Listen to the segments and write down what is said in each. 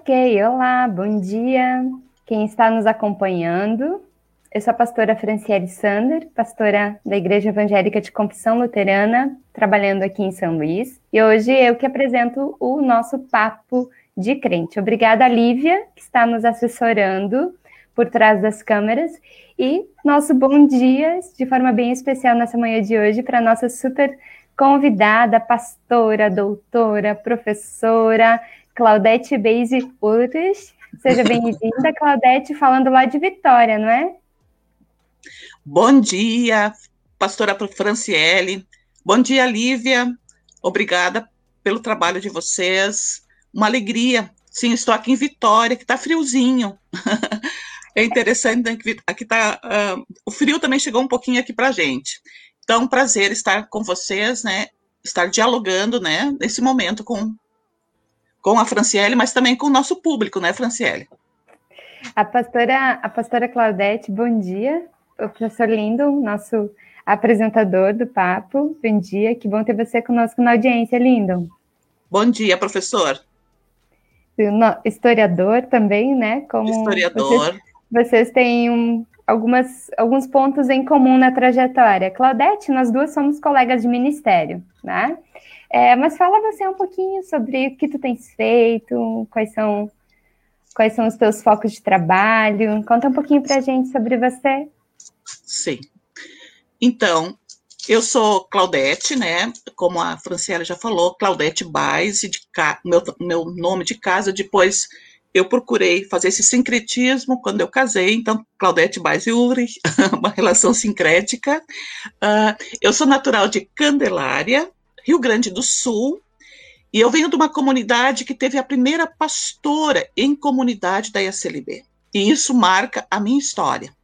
Ok, olá, bom dia. Quem está nos acompanhando, eu sou a pastora Franciele Sander, pastora da Igreja Evangélica de Confissão Luterana, trabalhando aqui em São Luís. E hoje eu que apresento o nosso papo de crente. Obrigada, Lívia, que está nos assessorando por trás das câmeras. E nosso bom dia, de forma bem especial nessa manhã de hoje, para nossa super convidada, pastora, doutora, professora, Claudete Beise Urtes. Seja bem-vinda, Claudete, falando lá de Vitória, não é? Bom dia, pastora Franciele. Bom dia, Lívia. Obrigada pelo trabalho de vocês. Uma alegria. Sim, estou aqui em Vitória, que está friozinho. é interessante, né, aqui tá, uh, o frio também chegou um pouquinho aqui para gente. Então, prazer estar com vocês, né? Estar dialogando, né? Nesse momento com com a Franciele, mas também com o nosso público, né, Franciele? A pastora, a pastora Claudete, bom dia. O professor Lindo, nosso apresentador do papo, bom dia. Que bom ter você conosco na audiência, Lindo. Bom dia, professor. Historiador também, né? Como Historiador. Vocês, vocês têm um, algumas, alguns pontos em comum na trajetória. Claudete, nós duas somos colegas de ministério, né? É, mas fala você um pouquinho sobre o que tu tens feito, quais são, quais são os teus focos de trabalho. Conta um pouquinho para a gente sobre você. Sim. Então, eu sou Claudete, né? Como a Franciela já falou, Claudete Baez, de ca... meu, meu nome de casa. Depois eu procurei fazer esse sincretismo quando eu casei, então Claudete Baez e Uri, uma relação sincrética. Uh, eu sou natural de Candelária, Rio Grande do Sul, e eu venho de uma comunidade que teve a primeira pastora em comunidade da IACLB. E isso marca a minha história.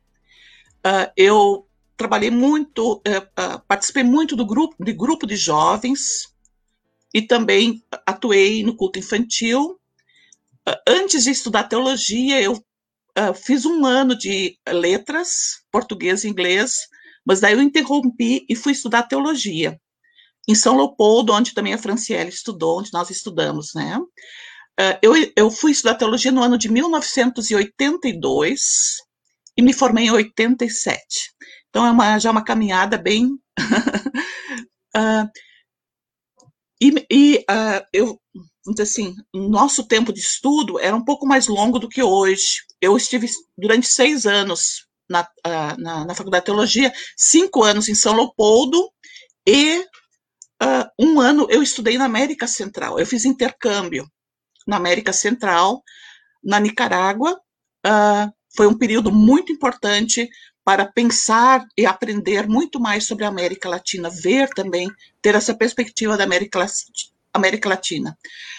Uh, eu trabalhei muito, uh, uh, participei muito do grupo de grupo de jovens e também atuei no culto infantil. antes de estudar teologia, eu fiz um ano de letras, português e inglês, mas daí eu interrompi e fui estudar teologia em São Leopoldo, onde também a Franciele estudou, onde nós estudamos, né? Uh, eu, eu fui estudar teologia no ano de 1982 e me formei em 87. Então é uma, já uma caminhada bem. uh, e, e uh, eu, assim, nosso tempo de estudo era um pouco mais longo do que hoje. Eu estive durante seis anos na, na, na Faculdade de Teologia, cinco anos em São Leopoldo e uh, um ano eu estudei na América Central. Eu fiz intercâmbio na América Central, na Nicarágua. Uh, foi um período muito importante para pensar e aprender muito mais sobre a América Latina, ver também, ter essa perspectiva da América, América Latina.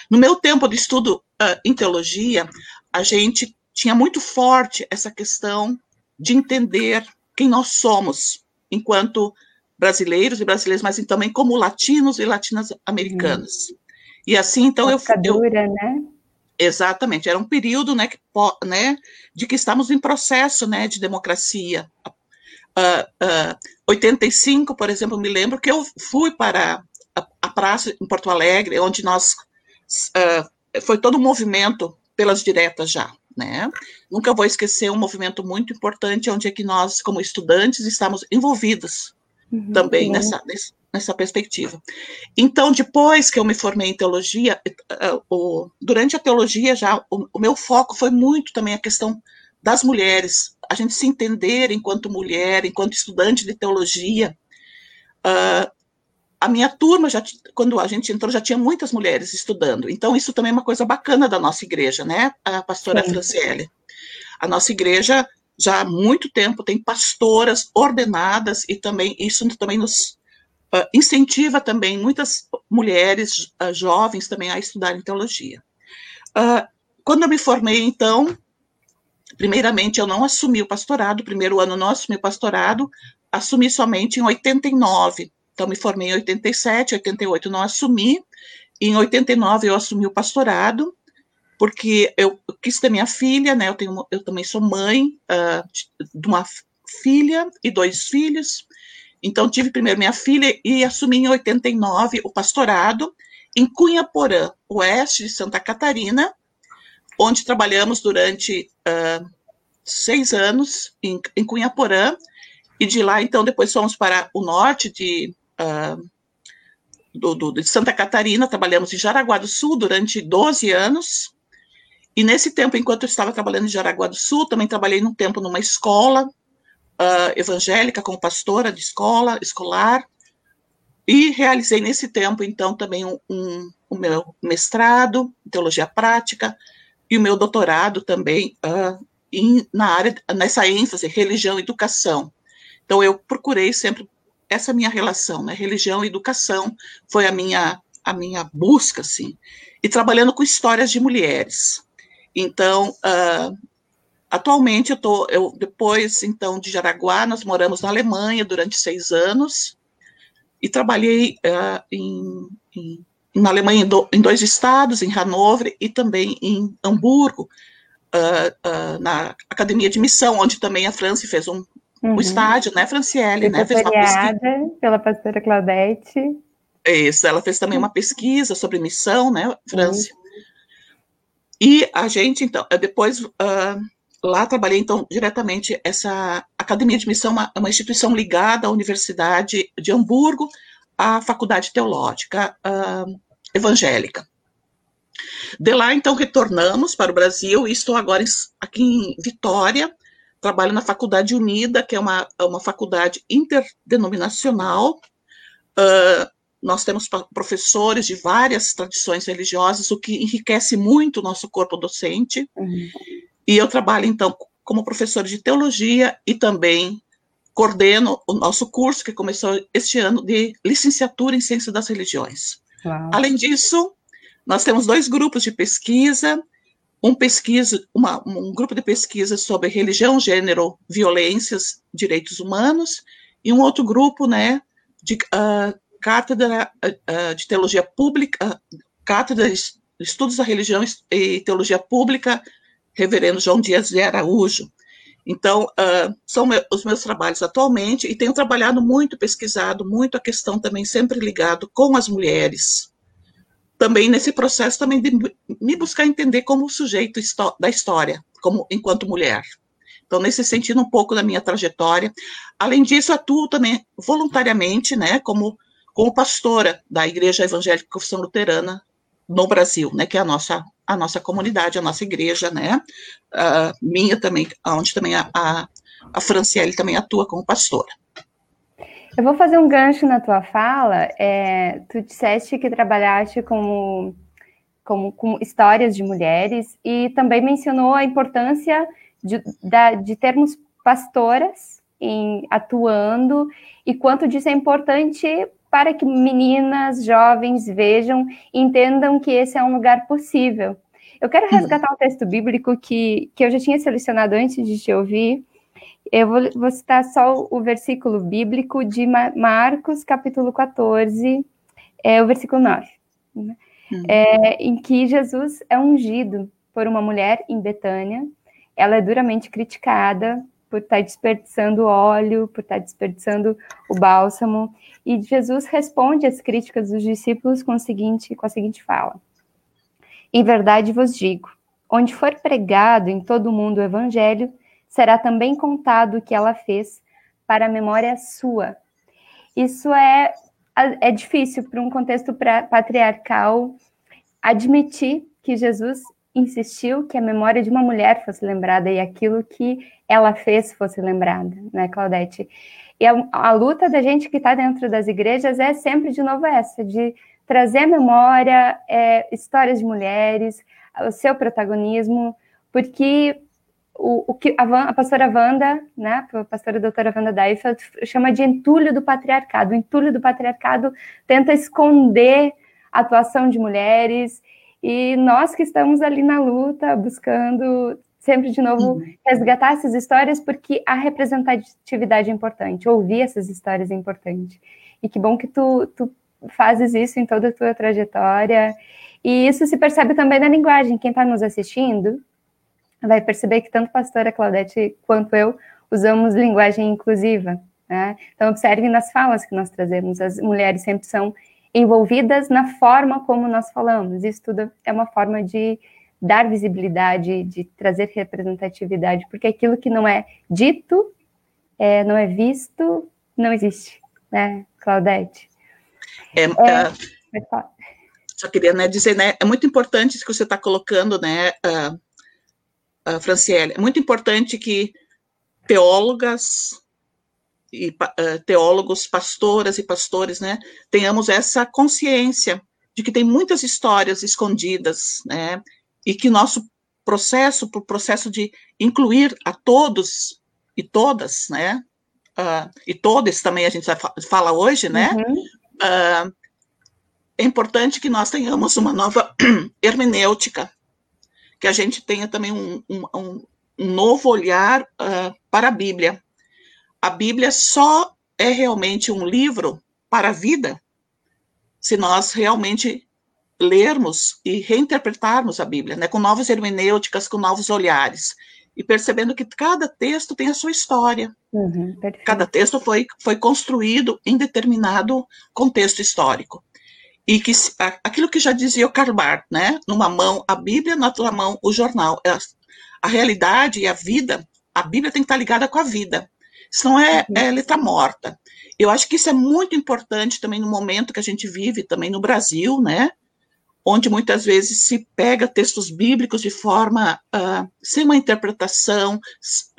No meu tempo de estudo uh, em teologia, a gente tinha muito forte essa questão de entender quem nós somos enquanto brasileiros e brasileiras, mas também como latinos e latinas americanas. Hum. E assim, então eu, eu né? Exatamente, era um período, né, que, né, de que estamos em processo, né, de democracia. Uh, uh, 85, por exemplo, me lembro que eu fui para a, a praça em Porto Alegre, onde nós uh, foi todo um movimento pelas diretas já, né? Nunca vou esquecer um movimento muito importante onde é que nós, como estudantes, estamos envolvidos uhum, também nessa, nessa perspectiva. Então, depois que eu me formei em teologia, uh, uh, durante a teologia já, o, o, meu foco foi muito também a questão das mulheres, a gente se entender enquanto mulher, enquanto estudante de teologia. Uh, a minha turma, já, quando a gente entrou, já tinha muitas mulheres estudando. Então, isso também é uma coisa bacana da nossa igreja, né, a pastora Sim. Franciele? A nossa igreja já há muito tempo tem pastoras ordenadas e também isso também nos uh, incentiva também muitas mulheres uh, jovens também a estudarem teologia. Uh, quando eu me formei, então, primeiramente eu não assumi o pastorado, primeiro ano não assumi o pastorado, assumi somente em 89. Então me formei em 87, 88 não assumi, em 89 eu assumi o pastorado porque eu quis ter minha filha, né? Eu, tenho, eu também sou mãe uh, de uma filha e dois filhos. Então, tive primeiro minha filha e assumi em 89 o pastorado em Cunha Porã, oeste de Santa Catarina, onde trabalhamos durante uh, seis anos em, em Cunhaporã, e de lá, então, depois fomos para o norte de, uh, do, do, de Santa Catarina, trabalhamos em Jaraguá do Sul durante 12 anos, e nesse tempo, enquanto eu estava trabalhando em Jaraguá do Sul, também trabalhei num tempo numa escola uh, evangélica, como pastora de escola, escolar, e realizei nesse tempo, então, também um, um, o meu mestrado em teologia prática e o meu doutorado também uh, na área, nessa ênfase, religião e educação. Então, eu procurei sempre essa minha relação, né? Religião e educação foi a minha, a minha busca, assim. E trabalhando com histórias de mulheres. Então, uh, atualmente eu tô, eu, depois, então, de Jaraguá, nós moramos na Alemanha durante seis anos, e trabalhei uh, em, em, na Alemanha em, do, em, dois estados, em Hannover e também em Hamburgo, uh, na Academia de Missão, onde também a França fez um, uhum. um estádio, né, Franciele? Né, fez uma pela pastora Claudete. Isso, ela fez também uma pesquisa sobre missão, né, França. Uhum. E a gente, então, depois lá trabalhei, então, diretamente, essa Academia de Missão é uma, instituição ligada à Universidade de Hamburgo, à Faculdade Teológica uh, Evangélica. De lá, então, retornamos para o Brasil e estou agora aqui em Vitória, trabalho na Faculdade Unida, que é uma, uma faculdade interdenominacional. Uh, nós temos professores de várias tradições religiosas, o que enriquece muito o nosso corpo docente. Uhum. E eu trabalho, então, como professora de teologia e também coordeno o nosso curso, que começou este ano, de licenciatura em Ciência das Religiões. Além disso, nós temos dois grupos de pesquisa, um pesquisa, uma, um grupo de pesquisa sobre religião, gênero, violências, direitos humanos, e um outro grupo, né, de uh, cátedra uh, de teologia pública, uh, cátedra de estudos da religião e teologia pública reverendo João Dias de Araújo. Então, são os meus trabalhos atualmente, e tenho trabalhado muito, pesquisado muito a questão também sempre ligado com as mulheres. Também nesse processo também de me buscar entender como sujeito da história, como enquanto mulher. Então, nesse sentido, um pouco da minha trajetória. Além disso, atuo também voluntariamente, né, como, como pastora da Igreja Evangélica Confissão Luterana no Brasil, né, que é a nossa a nossa comunidade, a nossa igreja, né? Uh, minha também, onde também a, a, a Franciele também atua como pastora. Eu vou fazer um gancho na tua fala. É, tu disseste que trabalhaste como, como, com histórias de mulheres e também mencionou a importância de, da, de termos pastoras em, atuando e quanto disso é importante para que meninas, jovens vejam e entendam que esse é um lugar possível. Eu quero resgatar um texto bíblico que, que eu já tinha selecionado antes de te ouvir. Eu vou, vou citar só o versículo bíblico de Marcos, capítulo 14, é, o versículo 9, né? hum. é, em que Jesus é ungido por uma mulher em Betânia. Ela é duramente criticada por estar desperdiçando óleo, por estar desperdiçando o bálsamo. E Jesus responde às críticas dos discípulos com, o seguinte, com a seguinte fala: Em verdade vos digo, onde for pregado em todo o mundo o evangelho, será também contado o que ela fez para a memória sua. Isso é, é difícil para um contexto patriarcal admitir que Jesus insistiu que a memória de uma mulher fosse lembrada e aquilo que ela fez fosse lembrada, né, Claudete? E a, a luta da gente que está dentro das igrejas é sempre de novo essa, de trazer à memória é, histórias de mulheres, o seu protagonismo, porque o, o que a, Van, a, pastora Wanda, né, a pastora doutora Wanda Deifeld, chama de entulho do patriarcado. O entulho do patriarcado tenta esconder a atuação de mulheres, e nós que estamos ali na luta, buscando sempre de novo uhum. resgatar essas histórias, porque a representatividade é importante, ouvir essas histórias é importante. E que bom que tu, tu fazes isso em toda a tua trajetória. E isso se percebe também na linguagem. Quem está nos assistindo vai perceber que tanto a pastora Claudete quanto eu usamos linguagem inclusiva. Né? Então, observe nas falas que nós trazemos. As mulheres sempre são envolvidas na forma como nós falamos. Isso tudo é uma forma de dar visibilidade, de trazer representatividade, porque aquilo que não é dito, é, não é visto, não existe, né, Claudete? É, é, é só queria né, dizer, né, é muito importante isso que você está colocando, né, uh, uh, Franciele, é muito importante que teólogas e uh, teólogos, pastoras e pastores, né, tenhamos essa consciência de que tem muitas histórias escondidas, né, e que nosso processo, o processo de incluir a todos e todas, né, uh, e todos também a gente fala hoje, né, uhum. uh, é importante que nós tenhamos uma nova hermenêutica, que a gente tenha também um, um, um novo olhar uh, para a Bíblia. A Bíblia só é realmente um livro para a vida se nós realmente lermos e reinterpretarmos a Bíblia, né, com novas hermenêuticas, com novos olhares, e percebendo que cada texto tem a sua história. Uhum, cada texto foi, foi construído em determinado contexto histórico e que aquilo que já dizia o Karl Barth, né? Numa mão a Bíblia, na outra mão o jornal. É, a realidade e a vida, a Bíblia tem que estar ligada com a vida. Isso não é, é letra morta. Eu acho que isso é muito importante também no momento que a gente vive, também no Brasil, né? Onde muitas vezes se pega textos bíblicos de forma uh, sem uma interpretação,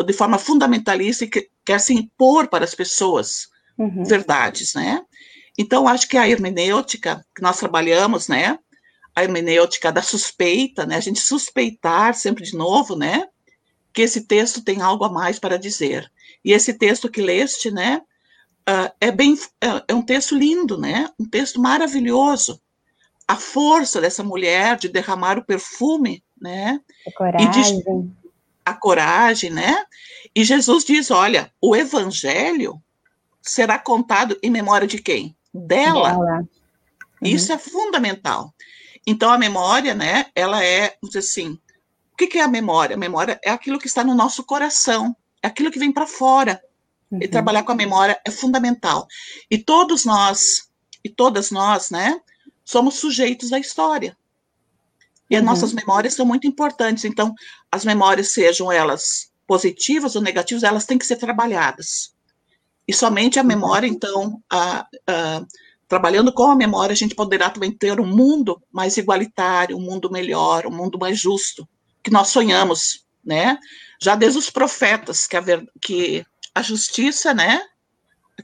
de forma fundamentalista e que quer se impor para as pessoas uhum. verdades, né? Então, acho que a hermenêutica que nós trabalhamos, né? A hermenêutica da suspeita, né? A gente suspeitar sempre de novo, né? Que esse texto tem algo a mais para dizer. E esse texto que leste, né? Uh, é bem, é, é um texto lindo, né? Um texto maravilhoso. A força dessa mulher de derramar o perfume, né? A coragem. De, a coragem, né? E Jesus diz: olha, o evangelho será contado em memória de quem? dela. dela. Uhum. Isso é fundamental. Então, a memória, né, ela é, vamos dizer assim, o que, que é a memória? A memória é aquilo que está no nosso coração, aquilo que vem para fora. Uhum. E trabalhar com a memória é fundamental. E todos nós, e todas nós, né, somos sujeitos à história. E uhum. as nossas memórias são muito importantes. Então, as memórias, sejam elas positivas ou negativas, elas têm que ser trabalhadas. E somente a memória, então, a, a, trabalhando com a memória, a gente poderá também ter um mundo mais igualitário, um mundo melhor, um mundo mais justo, que nós sonhamos, né? Já desde os profetas, que a, que a justiça, né?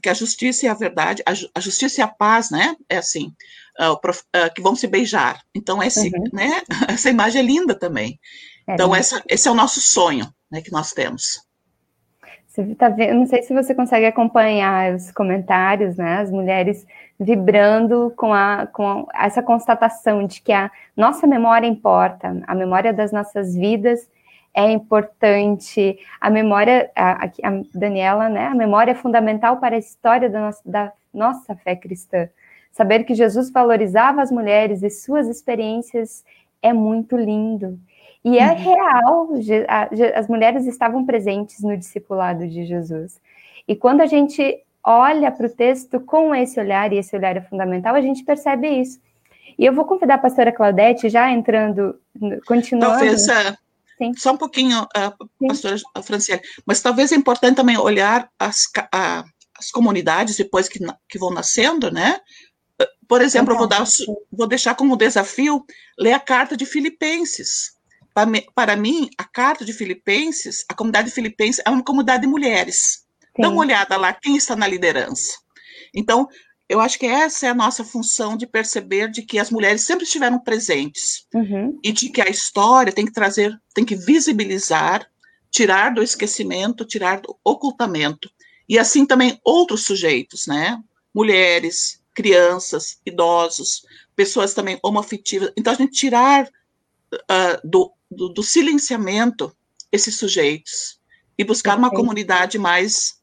Que a justiça e a verdade, a, a justiça e a paz, né? É assim, uh, uh, que vão se beijar. Então, esse, uhum. né? Essa imagem é linda também. É então, essa, esse é o nosso sonho, né? Que nós temos. Você tá vendo, não sei se você consegue acompanhar os comentários, né? As mulheres vibrando com, a, com essa constatação de que a nossa memória importa, a memória das nossas vidas é importante, a memória, a, a Daniela, né? A memória é fundamental para a história da nossa, da nossa fé cristã. Saber que Jesus valorizava as mulheres e suas experiências é muito lindo. E é uhum. real, as mulheres estavam presentes no discipulado de Jesus. E quando a gente olha para o texto com esse olhar, e esse olhar é fundamental, a gente percebe isso. E eu vou convidar a pastora Claudete, já entrando, continuando. Talvez, uh, só um pouquinho, uh, pastora Franciele, mas talvez é importante também olhar as, uh, as comunidades depois que, que vão nascendo, né? Por exemplo, eu vou, dar, vou deixar como desafio ler a carta de Filipenses. Para, mim, a carta de Filipenses, a comunidade de Filipenses é uma comunidade de mulheres. Sim. Dá uma olhada lá, quem está na liderança. Então, eu acho que essa é a nossa função de perceber de que as mulheres sempre estiveram presentes uhum. e de que a história tem que trazer, tem que visibilizar, tirar do esquecimento, tirar do ocultamento. E assim também outros sujeitos, né? Mulheres, crianças, idosos, pessoas também homoafetivas. Então, a gente tirar uh, do do, do silenciamento esses sujeitos e buscar uma comunidade mais,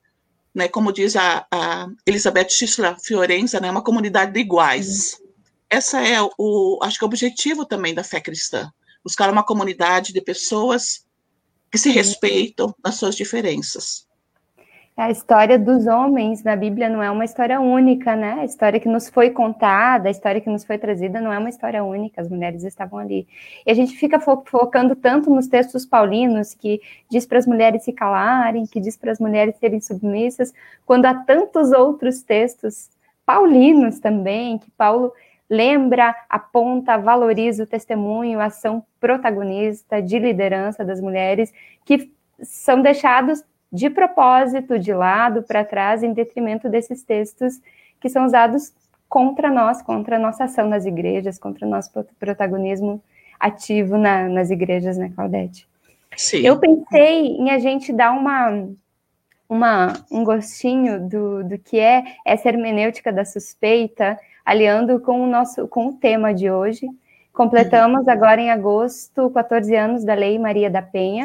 né, como diz a, a Elizabeth Schissler Fiorenza, né, uma comunidade de iguais. Uhum. Essa é o, acho que é o objetivo também da fé cristã, buscar uma comunidade de pessoas que se respeitam nas suas diferenças. A história dos homens na Bíblia não é uma história única, né? A história que nos foi contada, a história que nos foi trazida não é uma história única, as mulheres estavam ali. E a gente fica fo focando tanto nos textos paulinos, que diz para as mulheres se calarem, que diz para as mulheres serem submissas, quando há tantos outros textos paulinos também, que Paulo lembra, aponta, valoriza o testemunho, a ação protagonista de liderança das mulheres, que são deixados de propósito, de lado, para trás, em detrimento desses textos que são usados contra nós, contra a nossa ação nas igrejas, contra o nosso protagonismo ativo na, nas igrejas, né, Claudete? Sim. Eu pensei em a gente dar uma, uma, um gostinho do, do que é essa hermenêutica da suspeita, aliando com o nosso com o tema de hoje. Completamos agora em agosto 14 anos da Lei Maria da Penha,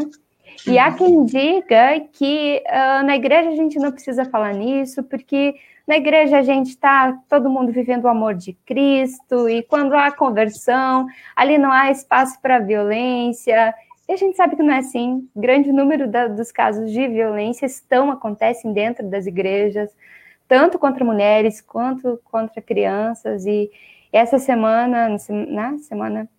e há quem diga que uh, na igreja a gente não precisa falar nisso, porque na igreja a gente está todo mundo vivendo o amor de Cristo, e quando há conversão, ali não há espaço para violência. E a gente sabe que não é assim. Grande número da, dos casos de violência estão acontecem dentro das igrejas, tanto contra mulheres quanto contra crianças. E essa semana, na semana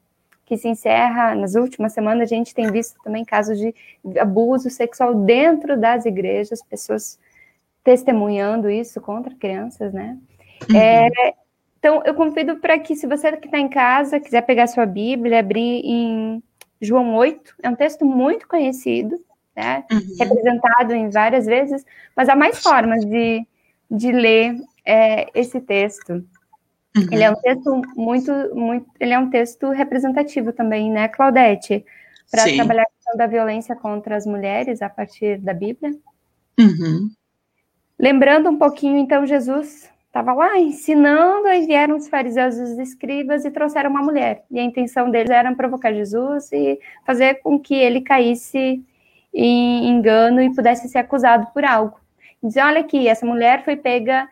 que se encerra nas últimas semanas, a gente tem visto também casos de abuso sexual dentro das igrejas, pessoas testemunhando isso contra crianças, né? Uhum. É, então, eu convido para que, se você que está em casa, quiser pegar sua Bíblia, abrir em João 8, é um texto muito conhecido, né? Uhum. Representado em várias vezes, mas há mais formas de, de ler é, esse texto. Uhum. Ele é um texto muito, muito, ele é um texto representativo também, né, Claudete? Para trabalhar a questão da violência contra as mulheres a partir da Bíblia. Uhum. Lembrando um pouquinho, então, Jesus estava lá ensinando, aí vieram os fariseus e os escribas e trouxeram uma mulher. E a intenção deles era provocar Jesus e fazer com que ele caísse em engano e pudesse ser acusado por algo. Dizer, olha aqui, essa mulher foi pega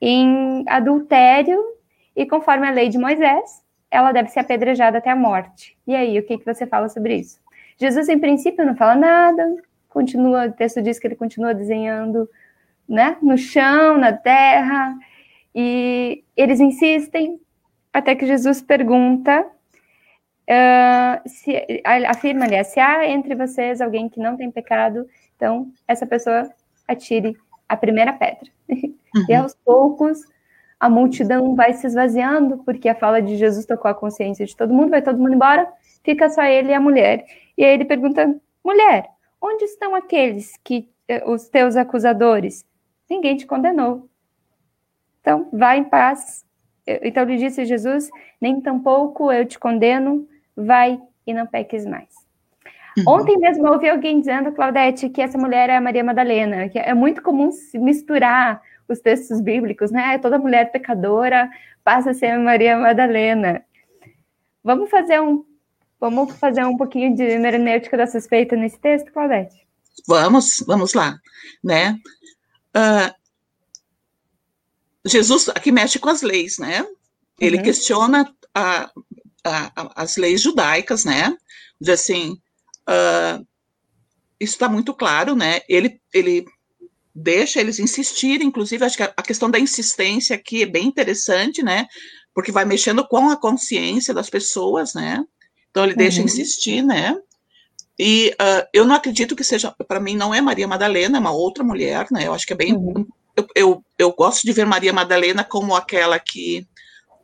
em adultério e conforme a lei de Moisés, ela deve ser apedrejada até a morte. E aí, o que, que você fala sobre isso? Jesus, em princípio, não fala nada, continua, o texto diz que ele continua desenhando né, no chão, na terra, e eles insistem, até que Jesus pergunta, uh, se, afirma, aliás, se há entre vocês alguém que não tem pecado, então essa pessoa atire a primeira pedra. Uhum. E aos poucos a multidão vai se esvaziando, porque a fala de Jesus tocou a consciência de todo mundo, vai todo mundo embora, fica só ele e a mulher. E aí ele pergunta: mulher, onde estão aqueles que eh, os teus acusadores? Ninguém te condenou. Então, vai em paz. Então lhe disse Jesus: nem tampouco eu te condeno, vai e não peques mais. Uhum. Ontem mesmo eu ouvi alguém dizendo, Claudete, que essa mulher é a Maria Madalena, que é muito comum se misturar os textos bíblicos, né? Toda mulher pecadora passa a ser Maria Madalena. Vamos fazer um, vamos fazer um pouquinho de hermenêutica da suspeita nesse texto, Claudete? Vamos, vamos lá, né? Uh, Jesus aqui mexe com as leis, né? Ele uhum. questiona a, a, as leis judaicas, né? Diz assim, uh, isso está muito claro, né? Ele, ele deixa eles insistirem, inclusive, acho que a questão da insistência aqui é bem interessante, né? Porque vai mexendo com a consciência das pessoas, né? Então ele deixa uhum. insistir, né? E uh, eu não acredito que seja, para mim, não é Maria Madalena, é uma outra mulher, né? Eu acho que é bem. Uhum. Eu, eu, eu, gosto de ver Maria Madalena como aquela que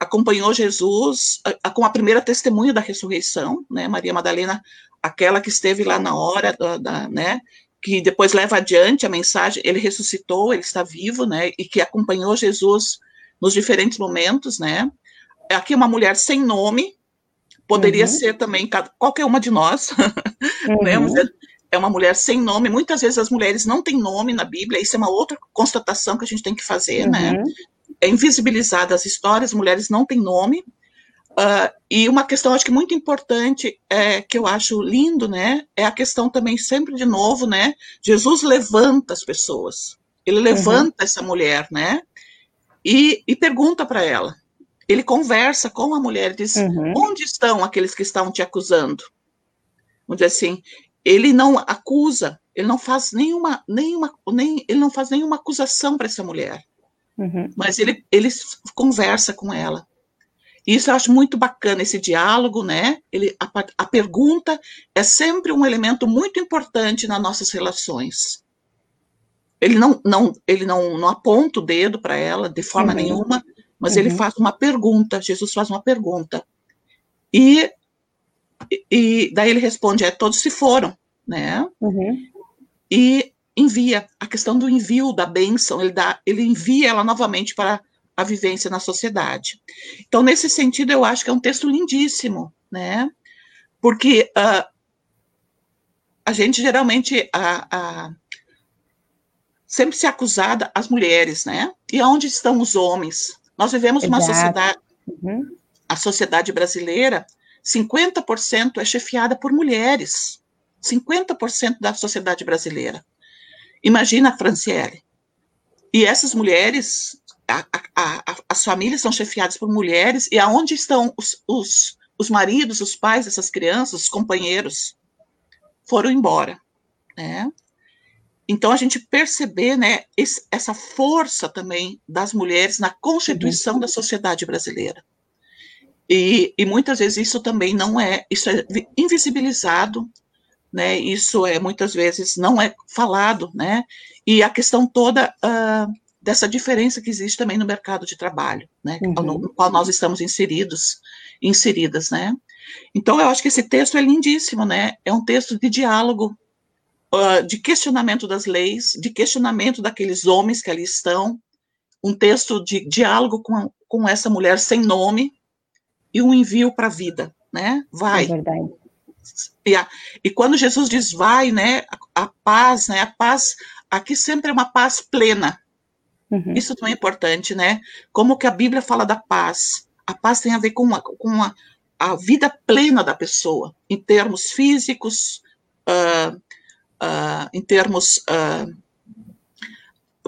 acompanhou Jesus a, a, com a primeira testemunha da ressurreição, né? Maria Madalena, aquela que esteve lá na hora da, da né? Que depois leva adiante a mensagem, ele ressuscitou, ele está vivo, né, e que acompanhou Jesus nos diferentes momentos, né. Aqui uma mulher sem nome, poderia uhum. ser também qualquer uma de nós, né, uhum. né, é uma mulher sem nome, muitas vezes as mulheres não têm nome na Bíblia, isso é uma outra constatação que a gente tem que fazer, né, uhum. né, é invisibilizada as histórias, mulheres não têm nome, Uh, e uma questão, acho que muito importante, é, que eu acho lindo, né, é a questão também, sempre de novo, né, Jesus levanta as pessoas, ele uhum. levanta uhum. essa mulher, né, e, e pergunta para ela, ele conversa com a mulher diz, uhum. onde estão aqueles que estão te acusando? Vamos dizer assim, ele não acusa, ele não faz nenhuma, nenhuma, nem, ele não faz nenhuma acusação para essa mulher, uhum. mas ele, ele conversa com ela. Isso eu acho muito bacana, esse diálogo, né? Ele, a, a pergunta é sempre um elemento muito importante nas nossas relações. Ele não, não, ele não, não aponta o dedo para ela de forma uhum. nenhuma, mas uhum. ele faz uma pergunta, Jesus faz uma pergunta. E, e daí ele responde, é, todos se foram, né? Uhum. E envia, a questão do envio da bênção, ele, dá, ele envia ela novamente para a vivência na sociedade. Então, nesse sentido, eu acho que é um texto lindíssimo, né? Porque uh, a gente geralmente a, a, sempre se acusada as mulheres, né? E onde estão os homens? Nós vivemos Exato. uma sociedade, uhum. a sociedade brasileira, 50% é chefiada por mulheres. 50% da sociedade brasileira. Imagina, Franciele. E essas mulheres a, a, as famílias são chefiadas por mulheres, e aonde estão os, os, os maridos, os pais dessas crianças, os companheiros? Foram embora, né? Então, a gente perceber né, esse, essa força também das mulheres na constituição uhum. da sociedade brasileira. E, e, muitas vezes isso também não é, isso é invisibilizado, né, isso é muitas vezes não é falado, né, e a questão toda uh, dessa diferença que existe também no mercado de trabalho, né, uhum. no qual nós estamos inseridos, inseridas, né. Então, eu acho que esse texto é lindíssimo, né, é um texto de diálogo, uh, de questionamento das leis, de questionamento daqueles homens que ali estão, um texto de diálogo com, com essa mulher sem nome e um envio para a vida, né, vai. É verdade. E, a, e quando Jesus diz vai, né, a, a paz, né, a paz aqui sempre é uma paz plena, Uhum. Isso também é importante, né? Como que a Bíblia fala da paz? A paz tem a ver com, a, com a, a vida plena da pessoa, em termos físicos, uh, uh, em termos uh,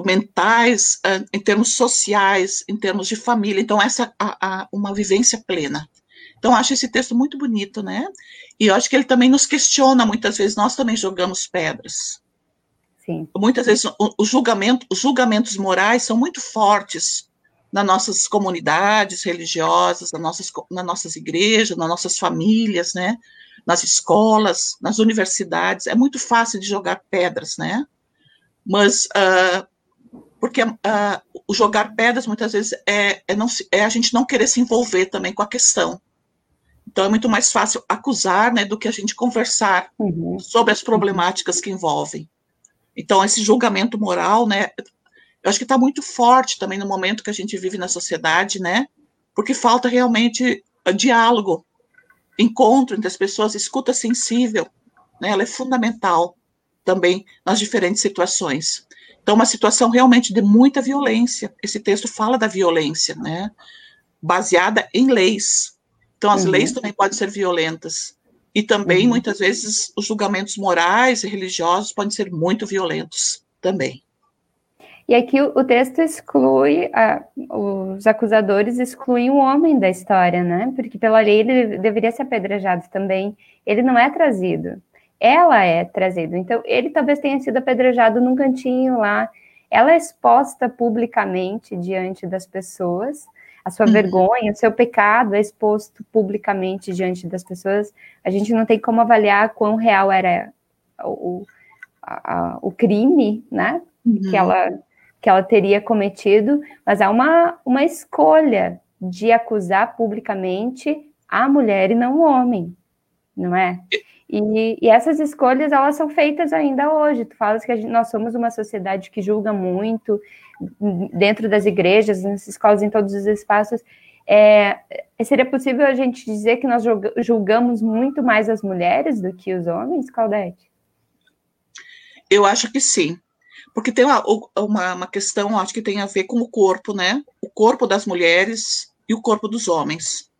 mentais, em termos sociais, em termos de família. Então, essa é uma vivência plena. Então, acho esse texto muito bonito, né? E eu acho que ele também nos questiona, muitas vezes, nós também jogamos pedras. Sim. Muitas vezes o julgamento, os julgamentos morais são muito fortes nas nossas comunidades religiosas, nas nossas, nas nossas igrejas, nas nossas famílias, né? nas escolas, nas universidades. É muito fácil de jogar pedras, né? Mas uh, porque uh, o jogar pedras muitas vezes é, é, não, é a gente não querer se envolver também com a questão. Então é muito mais fácil acusar, né, do que a gente conversar uhum. sobre as problemáticas que envolvem. Então, esse julgamento moral, né, eu acho que está muito forte também no momento que a gente vive na sociedade, né, porque falta realmente diálogo, encontro entre as pessoas, escuta sensível, né, ela é fundamental também nas diferentes situações. Então, uma situação realmente de muita violência. Esse texto fala da violência, né, baseada em leis. Então, as uhum. leis também podem ser violentas. E também, uhum. muitas vezes, os julgamentos morais e religiosos podem ser muito violentos também. E aqui o, texto exclui, a, os acusadores excluem o homem da história, né? Porque pela lei ele deveria ser apedrejado também. Ele não é trazido, ela é trazida. Então, ele talvez tenha sido apedrejado num cantinho lá. Ela é exposta publicamente diante das pessoas, a sua uhum. vergonha, o seu pecado é exposto publicamente diante das pessoas, a gente não tem como avaliar quão real era o, a, o crime, né? Uhum. Que, ela, que ela teria cometido, mas há uma, uma escolha de acusar publicamente a mulher e não o homem, não é? E, e, essas escolhas, elas são feitas ainda hoje. Tu falas que gente, nós somos uma sociedade que julga muito, dentro das igrejas, nas escolas, em todos os espaços. É, seria possível a gente dizer que nós julgamos muito mais as mulheres do que os homens, Claudete? Eu acho que sim. Porque tem uma, uma, uma questão, acho que tem a ver com o corpo, né? O corpo das mulheres e o corpo dos homens.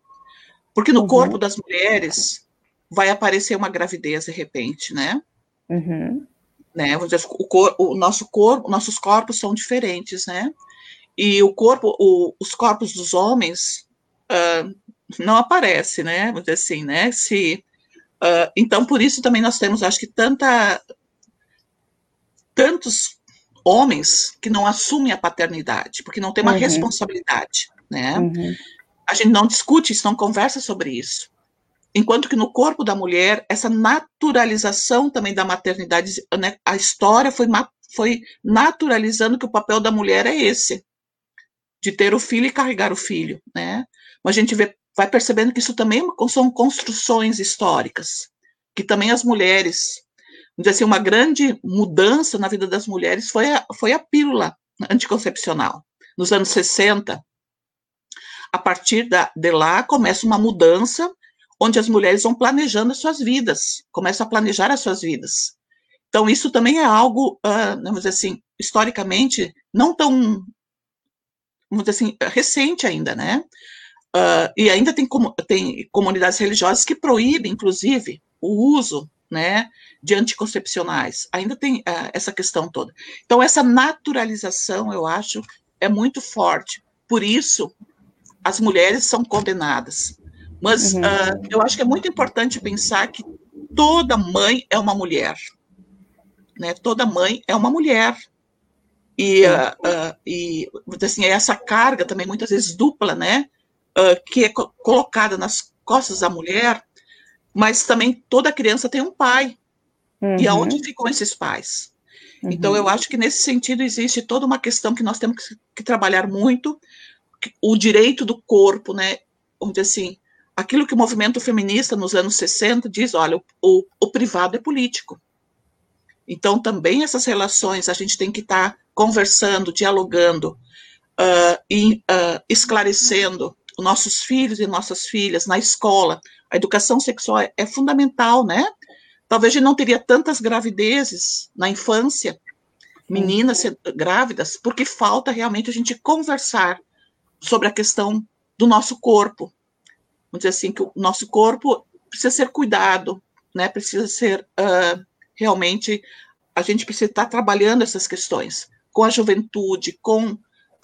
Porque no uhum. corpo das mulheres vai aparecer uma gravidez de repente, né? Uhum. Né? Vamos dizer, o, cor, o nosso corpo, nossos corpos são diferentes, né? E o corpo, o, os corpos dos homens uh, não aparece, né? Vamos dizer assim, né? Se Uh, então, por isso também nós temos, acho que, tanta, tantos homens que não assumem a paternidade, porque não tem uma uhum. responsabilidade, né? Uhum. A gente não discute isso, não conversa sobre isso. Enquanto que no corpo da mulher, essa naturalização também da maternidade, né, a história foi, foi naturalizando que o papel da mulher é esse, de ter o filho e carregar o filho, né? Mas a gente vê, vai percebendo que isso também é são construções históricas, que também as mulheres, vamos dizer assim, uma grande mudança na vida das mulheres foi a, foi a pílula anticoncepcional. Nos anos 60, a partir da, de lá começa uma mudança onde as mulheres vão planejando as suas vidas, começam a planejar as suas vidas. Então, isso também é algo, uh, vamos dizer assim, historicamente, não tão, vamos dizer assim, recente ainda, né? Uh, e ainda tem, tem comunidades religiosas que proíbem, inclusive, o uso né, de anticoncepcionais. Ainda tem uh, essa questão toda. Então, essa naturalização, eu acho, é muito forte. Por isso, as mulheres são condenadas. Mas uhum. uh, eu acho que é muito importante pensar que toda mãe é uma mulher. Né? Toda mãe é uma mulher. E, uh, uh, e assim, é essa carga também, muitas vezes dupla, né? que é co colocada nas costas da mulher, mas também toda criança tem um pai. Uhum. E aonde ficam esses pais? Uhum. Então, eu acho que nesse sentido existe toda uma questão que nós temos que, que trabalhar muito, o direito do corpo, né? Dizer assim, aquilo que o movimento feminista nos anos 60 diz, olha, o, o privado é político. Então, também essas relações a gente tem que estar tá conversando, dialogando uh, e uh, esclarecendo os nossos filhos e nossas filhas na escola. A educação sexual é, é fundamental, né? Talvez a gente não teria tantas gravidezes na infância, meninas grávidas, porque falta realmente a gente conversar sobre a questão do nosso corpo, vamos dizer assim, que o nosso corpo precisa ser cuidado, né? Precisa ser uh, realmente, a gente precisa estar trabalhando essas questões com a juventude, com,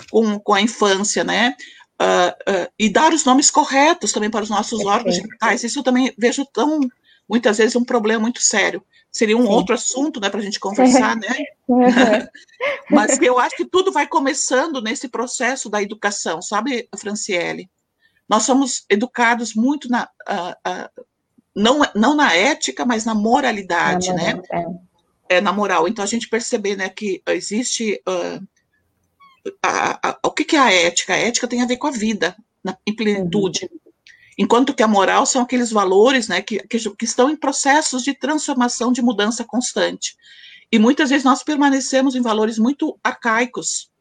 com, com a infância, né? Uh, uh, e dar os nomes corretos também para os nossos órgãos genitais. Isso eu também vejo tão, muitas vezes, um problema muito sério. Seria um Sim. outro assunto, né, para a gente conversar, né? Mas eu acho que tudo vai começando nesse processo da educação, sabe, Franciele? Nós somos educados muito na, uh, uh, não, não na ética, mas na moralidade, na né? É. é. na moral. Então a gente perceber, né, que existe uh, a, a, o que, que, é a ética? A ética tem a ver com a vida, na, em plenitude. Uhum. Enquanto que a moral são aqueles valores, né, que, que, que estão em processos de transformação, de mudança constante. E muitas vezes nós permanecemos em valores muito arcaicos,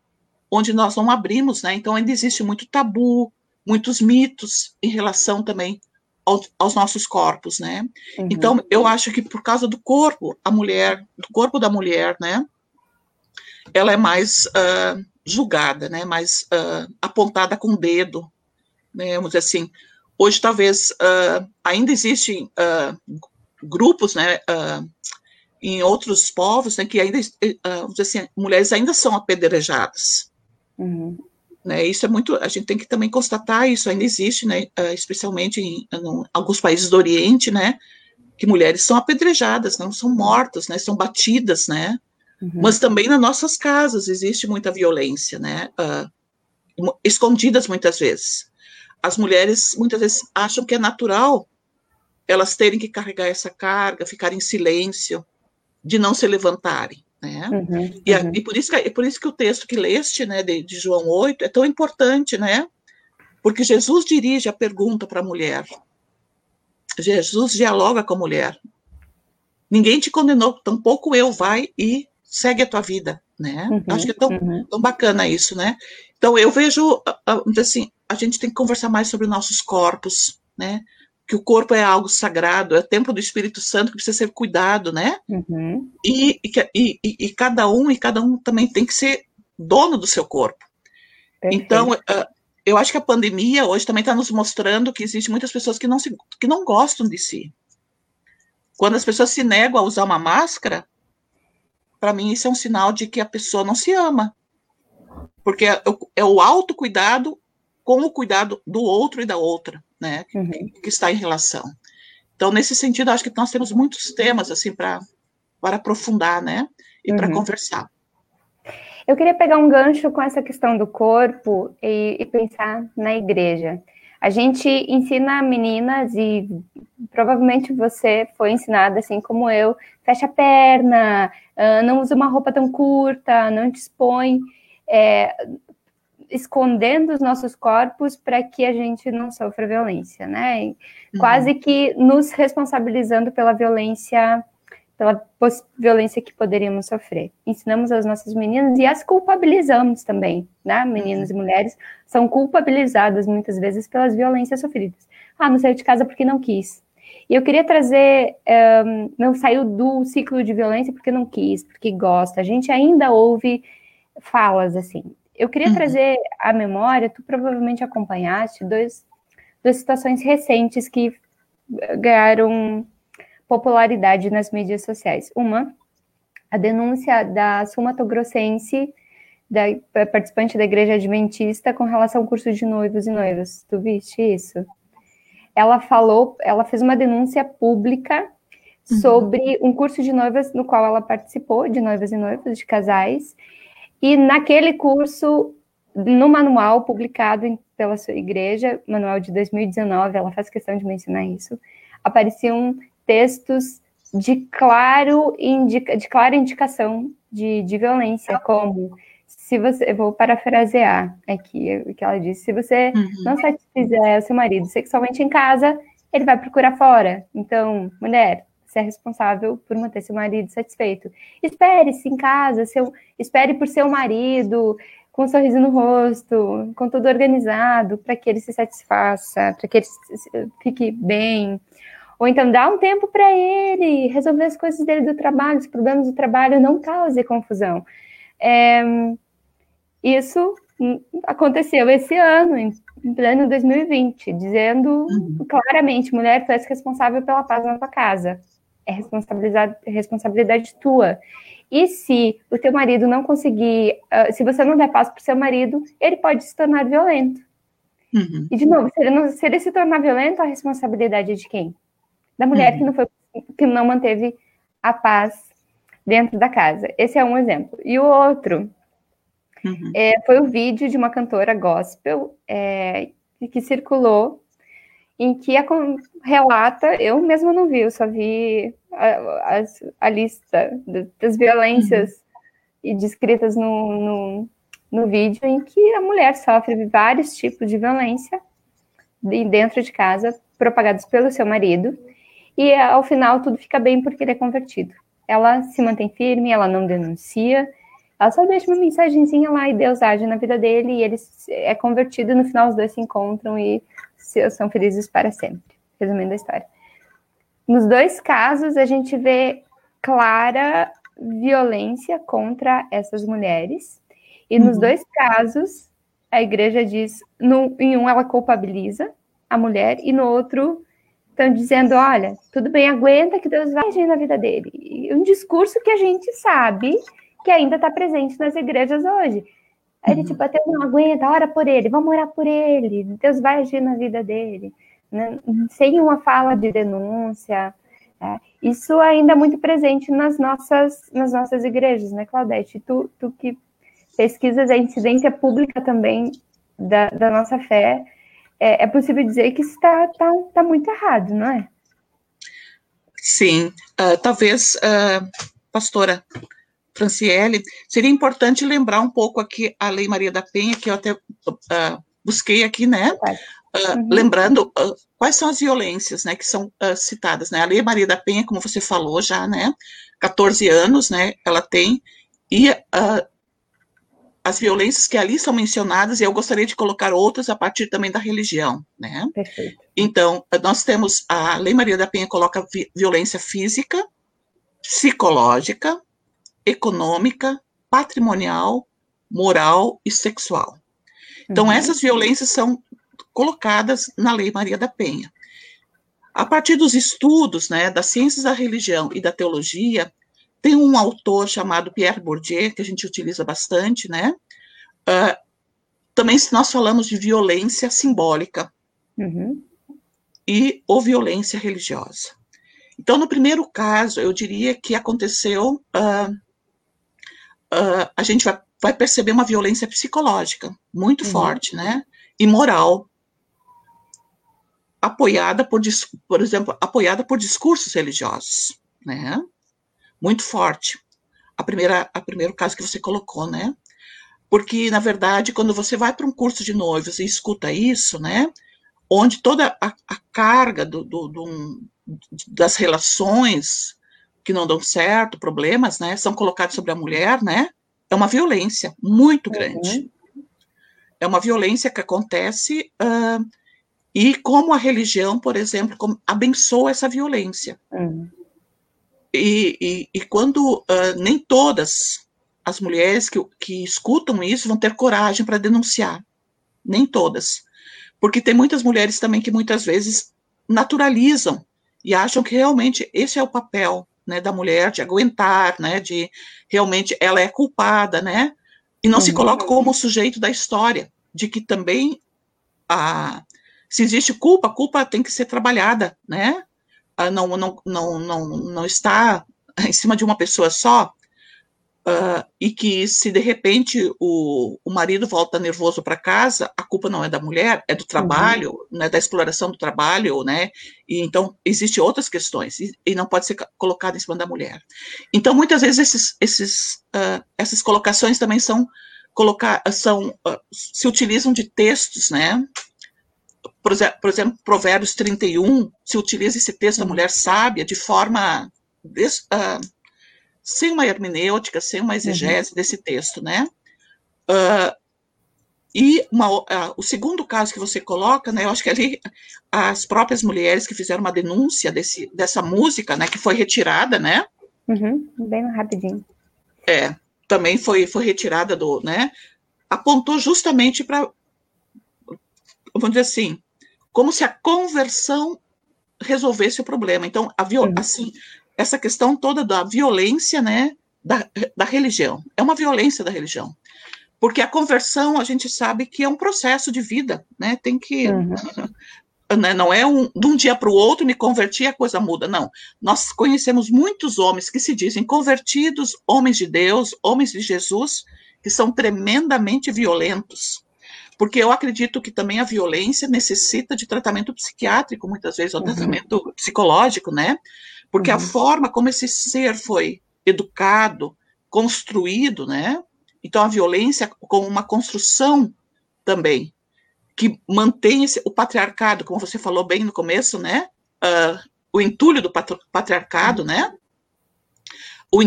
onde nós não abrimos, né? Então ainda existe muito tabu, muitos mitos em relação também ao, aos nossos corpos, né? Uhum. Então, eu acho que por causa do corpo, a mulher, do corpo da mulher, né? Ela é mais uh, julgada, né? Mais uh, apontada com o dedo, né? Vamos dizer assim. Hoje, talvez, uh, ainda existem grupos, né? em outros povos, né? Que ainda, vamos dizer assim, mulheres ainda são apedrejadas. Uhum. Né, isso é muito, a gente tem que também constatar isso ainda existe, né, ah, especialmente em, em alguns países do Oriente, né, que mulheres são apedrejadas, não são mortas, né, são batidas, né, uhum. mas também nas nossas casas existe muita violência, né, uh, escondidas muitas vezes. As mulheres muitas vezes acham que é natural elas terem que carregar essa carga, ficar em silêncio, de não se levantarem. Né? Uhum, e, a, uhum. e, por isso que, é por isso que o texto que leste, né, de, de, João 8, é tão importante, né? Porque Jesus dirige a pergunta para a mulher. Jesus dialoga com a mulher. Ninguém te condenou, tampouco eu, vai e segue a tua vida, né? Uhum, Acho que é tão, uhum. tão bacana isso, né? Então eu vejo, assim, a gente tem que conversar mais sobre nossos corpos, né? Que o corpo é algo sagrado, é o templo do Espírito Santo que precisa ser cuidado, né? Uhum. E, e, e, e, cada um e cada um também tem que ser dono do seu corpo. Perfeito. Então, uh, eu acho que a pandemia hoje também está nos mostrando que existe muitas pessoas que não, se, que não gostam de si. Quando as pessoas se negam a usar uma máscara, para mim isso é um sinal de que a pessoa não se ama. Porque é, é o autocuidado com o cuidado do outro e da outra né, uhum. que, que, está em relação. Então, nesse sentido, acho que nós temos muitos temas assim para para aprofundar, né? E uhum. para conversar. Eu queria pegar um gancho com essa questão do corpo e, e pensar na igreja. A gente ensina meninas e provavelmente você foi ensinada assim como eu, fecha a perna, não usa uma roupa tão curta, não expõe. É, escondendo os nossos corpos para que a gente não sofra violência, né? Uhum. Quase que nos responsabilizando pela violência, pela violência que poderíamos sofrer. Ensinamos as nossas meninas e as culpabilizamos também, né? Meninas uhum. e mulheres são culpabilizadas muitas vezes pelas violências sofridas. Ah, não saiu de casa porque não quis. E eu queria trazer, um, não saiu do ciclo de violência porque não quis, porque gosta. A gente ainda ouve falas assim. Eu queria uhum. trazer à memória, tu provavelmente acompanhaste dois, duas situações recentes que ganharam popularidade nas mídias sociais. Uma, a denúncia da Sumato Grossense, da participante da Igreja Adventista, com relação ao curso de noivos e noivas. Tu viste isso? Ela falou, ela fez uma denúncia pública uhum. sobre um curso de noivas no qual ela participou, de noivas e noivos, de casais, e naquele curso, no manual publicado pela sua igreja, manual de 2019, ela faz questão de mencionar isso, apareciam textos de, claro indica, de clara indicação de, de violência, como se você, eu vou parafrasear aqui o que ela disse, se você uhum. não satisfizer o seu marido sexualmente em casa, ele vai procurar fora. Então, mulher, você é responsável por manter seu marido satisfeito. Espere-se em casa, seu, espere por seu marido, com um sorriso no rosto, com tudo organizado, para que ele se satisfaça, para que ele fique bem. Ou então dá um tempo para ele resolver as coisas dele do trabalho, os problemas do trabalho, não cause confusão. É, isso aconteceu esse ano, em pleno 2020, dizendo uhum. claramente, mulher, tu és responsável pela paz na tua casa é responsabilidade, responsabilidade tua. E se o teu marido não conseguir, uh, se você não der passo para o seu marido, ele pode se tornar violento. Uhum. E de novo, se ele, não, se ele, se tornar violento, a responsabilidade é de quem? Da mulher uhum. que não foi, que não manteve a paz dentro da casa. Esse é um exemplo. E o outro uhum. é, foi o vídeo de uma cantora gospel é, que circulou em que a, relata, eu mesma não vi, eu só vi a, a, a lista das violências uhum. e descritas no, no, no, vídeo, em que a mulher sofre vários tipos de violência dentro de casa, propagados pelo seu marido, e ao final tudo fica bem porque ele é convertido. Ela se mantém firme, ela não denuncia, ela só deixa uma mensagenzinha lá e Deus age na vida dele e ele é convertido e no final os dois se encontram e são felizes para sempre. Resumindo a história. Nos dois casos, a gente vê clara violência contra essas mulheres. E uhum. nos dois casos, a igreja diz, no, em um ela culpabiliza a mulher, e no outro estão dizendo, olha, tudo bem, aguenta que Deus vai agir na vida dele. E um discurso que a gente sabe que ainda está presente nas igrejas hoje. Aí ele, uhum. tipo, até não aguenta, ora por ele, vamos orar por ele, Deus vai agir na vida dele. Né? Sem uma fala de denúncia. É. Isso ainda é muito presente nas nossas, nas nossas igrejas, né, Claudete? Tu, tu que pesquisas a incidência pública também da, da nossa fé, é, é possível dizer que isso está tá, tá muito errado, não é? Sim, uh, talvez, uh, pastora, Franciele, seria importante lembrar um pouco aqui a Lei Maria da Penha, que eu até uh, busquei aqui, né? Uh, uhum. Lembrando uh, quais são as violências, né, que são citadas, né? A Lei Maria da Penha, como você falou já, né? 14 anos, né? Ela tem e as violências que ali são mencionadas, e eu gostaria de colocar outras a partir também da religião, né? Perfeito. Então, nós temos a Lei Maria da Penha coloca vi violência física, psicológica, econômica, patrimonial, moral e sexual. Então, uhum. essas violências são colocadas na Lei Maria da Penha. A partir dos estudos né, das ciências da religião e da teologia, tem um autor chamado Pierre Bourdieu, que a gente utiliza bastante, né? Uh, também nós falamos de violência simbólica. Uhum. e ou violência religiosa. Então, no primeiro caso, eu diria que aconteceu, uh, uh, a gente vai, vai, perceber uma violência psicológica muito uhum. forte, né? E moral, apoiada por, por exemplo, apoiada por discursos religiosos, né? Muito forte. A primeira, a primeiro caso que você colocou, né? Porque, na verdade, quando você vai para um curso de noivos e escuta isso, né? Onde toda a, a carga do, do, do, das relações que não dão certo, problemas, né, são colocados sobre a mulher, né, é uma violência muito grande. Uhum. É uma violência que acontece uh, e como a religião, por exemplo, abençoa essa violência. Uhum. E, e, e, quando uh, nem todas as mulheres que, que escutam isso vão ter coragem para denunciar, nem todas, porque tem muitas mulheres também que muitas vezes naturalizam e acham que realmente esse é o papel né, da mulher, de aguentar, né, de realmente ela é culpada, né, e não uhum. se coloca como sujeito da história, de que também a, se existe culpa, a culpa tem que ser trabalhada, né, não, não, não, não, não está em cima de uma pessoa só, Uh, e que se de repente o, o marido volta nervoso para casa, a culpa não é da mulher, é do trabalho, uhum. né, da exploração do trabalho, né? E então existem outras questões e, e, não pode ser colocado em cima da mulher. Então muitas vezes esses, esses, uh, essas colocações também são colocar, são uh, se utilizam de textos, né? Por, por, exemplo, Provérbios 31 se utiliza esse texto da uhum. mulher sábia de forma des, sem uma hermenêutica, sem uma exegese uhum. desse texto, né? Uh, e uma, uh, o segundo caso que você coloca, né, eu acho que ali as próprias mulheres que fizeram uma denúncia desse, dessa música, né, que foi retirada, né? Uhum, bem rapidinho. É, também foi, foi retirada do, né, apontou justamente para, vamos dizer assim, como se a conversão resolvesse o problema. Então, a viol, uhum. assim, essa questão toda da violência, né, da, da religião. É uma violência da religião. Porque a conversão, a gente sabe que é um processo de vida, né? Tem que. Uhum. Né, não é um, de um dia para o outro me convertir a coisa muda, não. Nós conhecemos muitos homens que se dizem convertidos, homens de Deus, homens de Jesus, que são tremendamente violentos. Porque eu acredito que também a violência necessita de tratamento psiquiátrico, muitas vezes, ou uhum. tratamento psicológico, né? Porque uhum. a forma como esse ser foi educado, construído, né? Então a violência como uma construção também que mantém esse, o patriarcado, como você falou bem no começo, né? Uh, o entulho do patriarcado, uhum. né? O,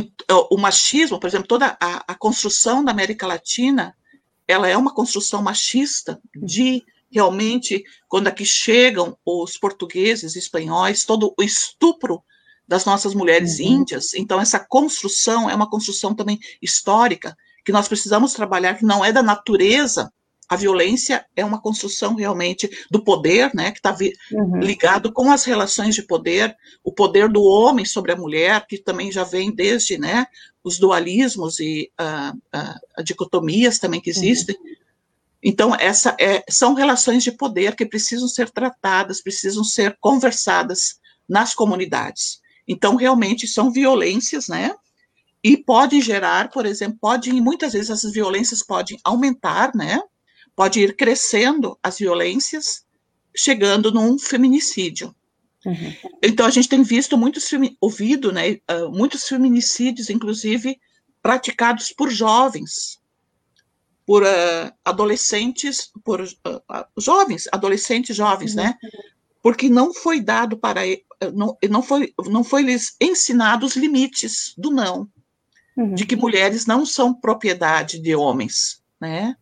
o, machismo, por exemplo, toda a, a, construção da América Latina, ela é uma construção machista de realmente quando aqui chegam os portugueses, espanhóis, todo o estupro das nossas mulheres uhum. índias. Então, essa construção é uma construção também histórica, que nós precisamos trabalhar, que não é da natureza. A violência é uma construção realmente do poder, né, que está uhum. ligado com as relações de poder, o poder do homem sobre a mulher, que também já vem desde né, os dualismos e uh, uh, dicotomias também que uhum. existem. Uhum. Então, essa é, são relações de poder que precisam ser tratadas, precisam ser conversadas nas comunidades. Então, realmente são violências, né? E podem gerar, por exemplo, podem, muitas vezes essas violências podem aumentar, né? Pode ir crescendo as violências, chegando num feminicídio. Uhum. Então, a gente tem visto muitos, ouvido, né, uh, muitos feminicídios, inclusive, praticados por jovens, por uh, adolescentes, por uh, jovens, adolescentes jovens, né? uhum. né? Porque não foi dado para não, não, foi, não foi lhes ensinado os limites do não, uhum. de que mulheres não são propriedade de homens, né?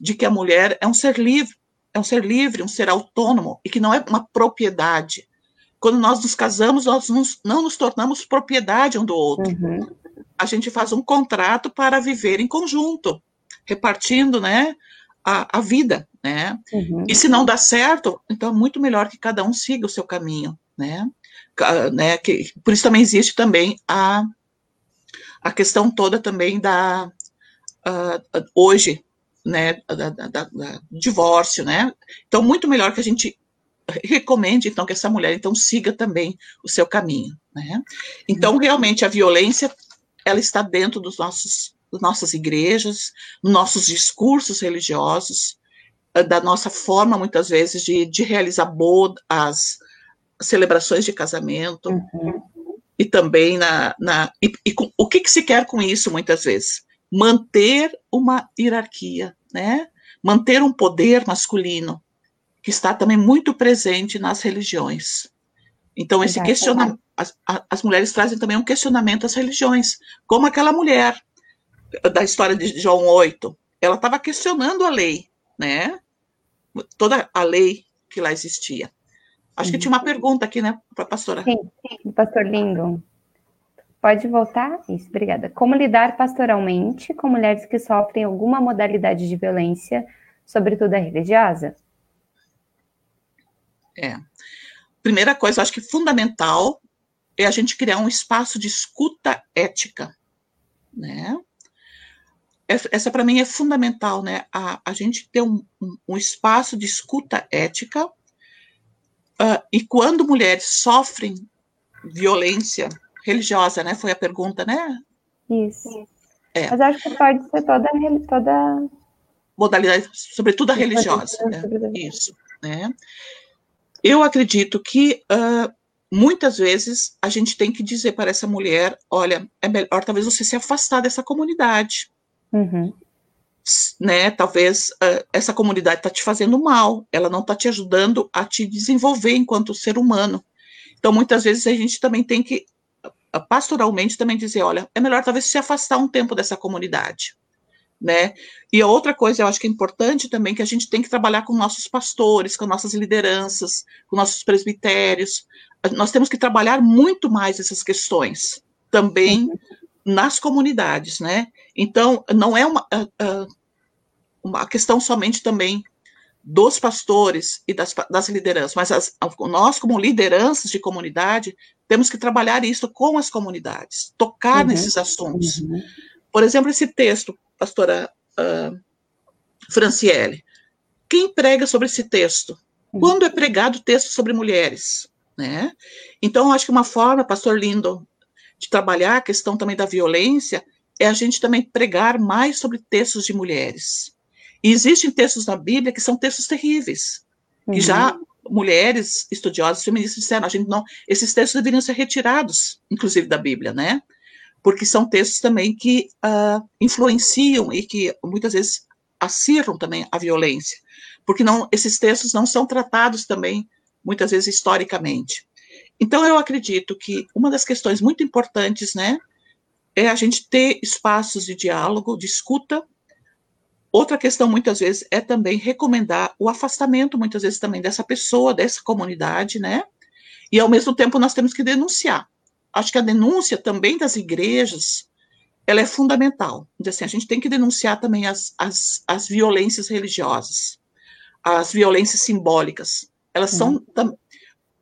De que a mulher é um ser livre, é um ser livre, um ser autônomo e que não é uma propriedade. Quando nós nos casamos, nós nos, não nos tornamos propriedade um do outro. Uhum. A gente faz um contrato para viver em conjunto, repartindo, né, a, a vida, né? Uhum. E se não dá certo, então é muito melhor que cada um siga o seu caminho, né? né, que, por isso também existe também a, a questão toda também da, uh, hoje, né, da, da, da, divórcio, né, então muito melhor que a gente recomende então que essa mulher então siga também o seu caminho, né? Então realmente a violência ela está dentro dos nossos das nossas igrejas, nos nossos discursos religiosos, eh, da nossa forma muitas vezes de, de realizar bodas, as celebrações de casamento uhum. e também na, na e, e com, o que, que se quer com isso muitas vezes manter uma hierarquia, né? Manter um poder masculino que está também muito presente nas religiões. Então, esse questionamento, as, as, mulheres trazem também um questionamento às religiões, como aquela mulher da história de João 8, ela estava questionando a lei, né? Toda a lei que lá existia. Acho que tinha uma pergunta aqui, né, para a pastora. Sim, sim, pastor Lindo. Pode voltar? Isso, obrigada. Como lidar pastoralmente com mulheres que sofrem alguma modalidade de violência, sobretudo a religiosa? É. Primeira coisa, acho que fundamental é a gente criar um espaço de escuta ética, né? Essa, para mim, é fundamental, né? A, a gente ter um, um, um espaço de escuta ética, uh, e quando mulheres sofrem violência religiosa, né? Foi a pergunta, né? Isso. É. Mas acho que pode ser toda, toda... modalidade, sobretudo a religiosa. Né? Isso, né? Eu acredito que uh, muitas vezes a gente tem que dizer para essa mulher: olha, é melhor talvez você se afastar dessa comunidade. Uhum. Né, talvez uh, essa comunidade está te fazendo mal, ela não está te ajudando a te desenvolver enquanto ser humano. Então, muitas vezes a gente também tem que, uh, pastoralmente, também dizer, olha, é melhor talvez se afastar um tempo dessa comunidade né? E a outra coisa, eu acho que é importante também, que a gente tem que trabalhar com nossos pastores, com nossas lideranças, com nossos presbitérios. Nós temos que trabalhar muito mais essas questões também uhum. Nas comunidades, né? Então, não é uma, uma questão somente também dos pastores e das, das lideranças, mas as, nós, como lideranças de comunidade, temos que trabalhar isso com as comunidades, tocar uhum. nesses assuntos. Uhum. Por exemplo, esse texto, pastora uh, Franciele, quem prega sobre esse texto? Uhum. Quando é pregado texto sobre mulheres? Né? Então, acho que uma forma, pastor Lindo, de trabalhar a questão também da violência é a gente também pregar mais sobre textos de mulheres. E existem textos na Bíblia que são textos terríveis, uhum. que já mulheres estudiosas feministas disseram, a gente não, esses textos deveriam ser retirados, inclusive da Bíblia, né? porque são textos também que uh, influenciam e que muitas vezes acirram também a violência, porque não, esses textos não são tratados também, muitas vezes, historicamente. Então, eu acredito que uma das questões muito importantes, né, é a gente ter espaços de diálogo, de escuta. Outra questão, muitas vezes, é também recomendar o afastamento, muitas vezes, também dessa pessoa, dessa comunidade, né, e, ao mesmo tempo, nós temos que denunciar acho que a denúncia também das igrejas, ela é fundamental. Assim, a gente tem que denunciar também as, as, as violências religiosas, as violências simbólicas. Elas uhum. são,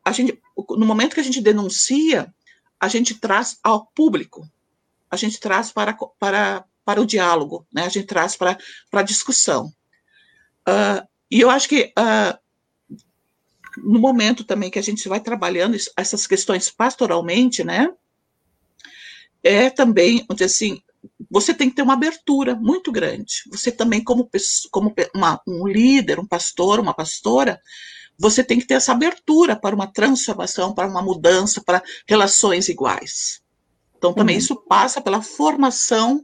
a gente, no momento que a gente denuncia, a gente traz ao público, a gente traz para, para, para o diálogo, né? a gente traz para, para a discussão. Uh, e eu acho que uh, no momento também que a gente vai trabalhando essas questões pastoralmente, né? É também, onde assim, você tem que ter uma abertura muito grande. Você também, como, como uma, um líder, um pastor, uma pastora, você tem que ter essa abertura para uma transformação, para uma mudança, para relações iguais. Então, também uhum. isso passa pela formação,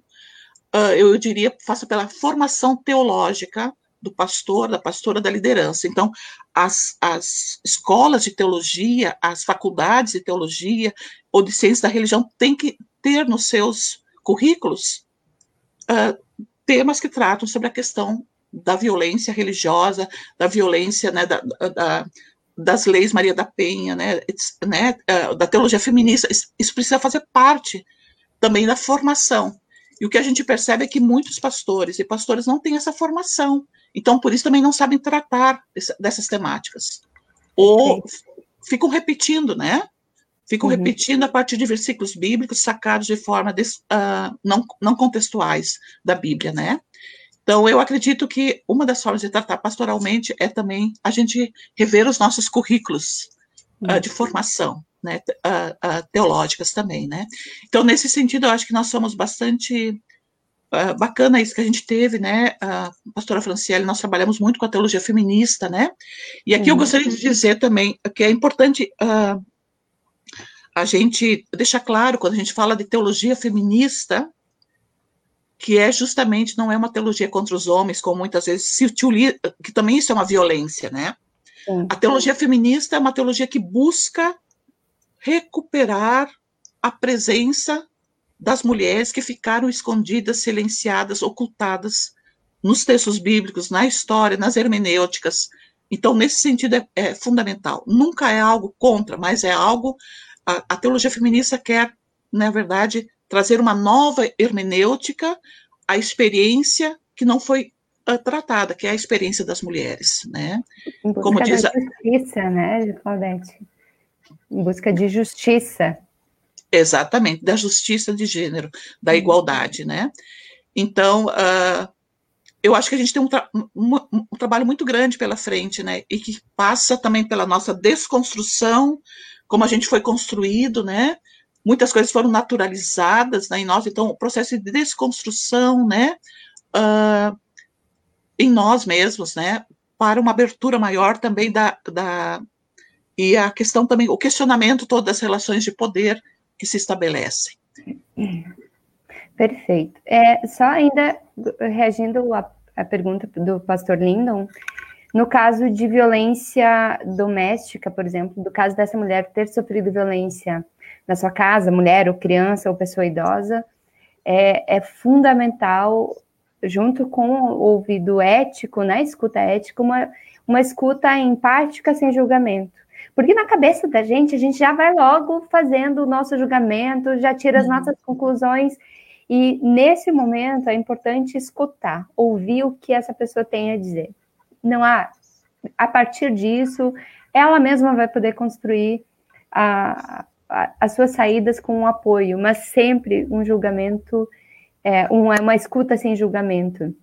uh, eu diria, passa pela formação teológica do pastor, da pastora, da liderança. Então, as, as escolas de teologia, as faculdades de teologia ou de ciência da religião têm que ter nos seus currículos uh, temas que tratam sobre a questão da violência religiosa, da violência, né, da, da, das leis Maria da Penha, né, né, uh, da teologia feminista. Isso precisa fazer parte também da formação. E o que a gente percebe é que muitos pastores e pastores não têm essa formação. Então, por isso também não sabem tratar dessas temáticas. Ou ficam repetindo, né? Ficam uhum. repetindo a partir de versículos bíblicos sacados de forma des, uh, não, não contextuais da Bíblia, né? Então, eu acredito que uma das formas de tratar pastoralmente é também a gente rever os nossos currículos uh, de formação, né, uh, uh, teológicas também, né. Então, nesse sentido, eu acho que nós somos bastante bacana isso que a gente teve, né, a pastora Franciele, nós trabalhamos muito com a teologia feminista, né, e aqui uhum. eu gostaria de dizer também que é importante a gente deixar claro, quando a gente fala de teologia feminista, que é justamente, não é uma teologia contra os homens, como muitas vezes se utiliza, que também isso é uma violência, né? Sim. A teologia feminista é uma teologia que busca recuperar a presença das mulheres que ficaram escondidas, silenciadas, ocultadas nos textos bíblicos, na história, nas hermenêuticas. Então, nesse sentido, é, é fundamental. Nunca é algo contra, mas é algo. A, a teologia feminista quer, na verdade, trazer uma nova hermenêutica à experiência que não foi uh, tratada, que é a experiência das mulheres, né? Em busca Como diz da justiça, né, Claudete? Em busca de justiça. Exatamente, da justiça de gênero, da uhum. igualdade, né? Então, uh, eu acho que a gente tem um, tra um, um, trabalho muito grande pela frente, né? E que passa também pela nossa desconstrução, como a gente foi construído, né? Muitas coisas foram naturalizadas né, em nós, então o processo de desconstrução, né, uh, em nós mesmos, né, para uma abertura maior também da, da, e a questão também, o questionamento todo das relações de poder que se estabelecem. Perfeito. É, só ainda reagindo à, à pergunta do pastor Lindon, no caso de violência doméstica, por exemplo, do caso dessa mulher ter sofrido violência na sua casa, mulher ou criança ou pessoa idosa, é, é fundamental, junto com o ouvido ético, né, escuta ética, uma, uma escuta empática sem julgamento. Porque na cabeça da gente, a gente já vai logo fazendo o nosso julgamento, já tira as uhum. nossas conclusões, e nesse momento é importante escutar, ouvir o que essa pessoa tem a dizer. Não há, a partir disso, ela mesma vai poder construir a, as suas saídas com um apoio, mas sempre um julgamento, é, uma, uma escuta sem julgamento.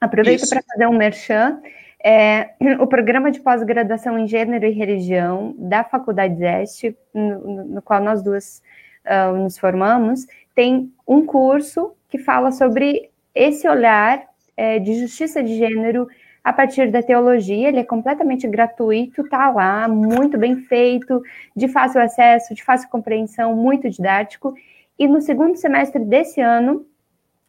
Aproveito para fazer um merchan. É, o programa de pós-graduação em Gênero e Religião da Faculdade Zeste, no, no qual nós duas uh, nos formamos, tem um curso que fala sobre esse olhar é, de justiça de gênero a partir da teologia, ele é completamente gratuito, tá lá, muito bem feito, de fácil acesso, de fácil compreensão, muito didático. E no segundo semestre desse ano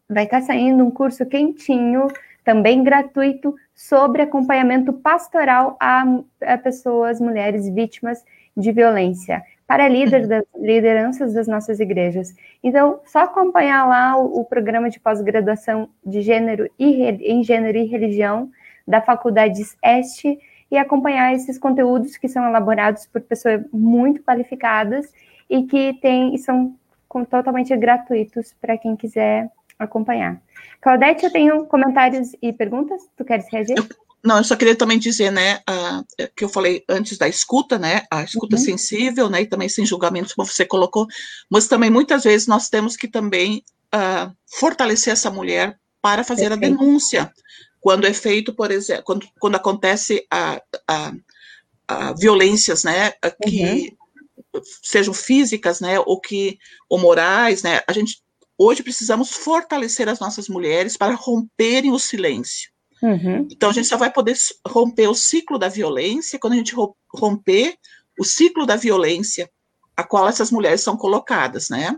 vai estar tá saindo um curso quentinho, também gratuito, sobre acompanhamento pastoral a, a pessoas, mulheres vítimas de violência, para líderes das lideranças das nossas igrejas. Então, só acompanhar lá o, o programa de pós-graduação de gênero e em gênero e religião da Faculdade Este e acompanhar esses conteúdos que são elaborados por pessoas muito qualificadas e que tem, são totalmente gratuitos para quem quiser acompanhar. Claudete, eu tenho comentários e perguntas. Tu queres reagir? Eu, não, eu só queria também dizer, né, uh, que eu falei antes da escuta, né, a escuta uhum. sensível, né, e também sem julgamentos, como você colocou, mas também muitas vezes nós temos que também uh, fortalecer essa mulher para fazer Perfeito. a denúncia, quando é feito, por exemplo, quando, quando acontece a, a, a violências, né, que uhum. sejam físicas, né, ou que ou morais, né, a gente hoje precisamos fortalecer as nossas mulheres para romperem o silêncio. Uhum. Então a gente só vai poder romper o ciclo da violência quando a gente romper o ciclo da violência a qual essas mulheres são colocadas, né?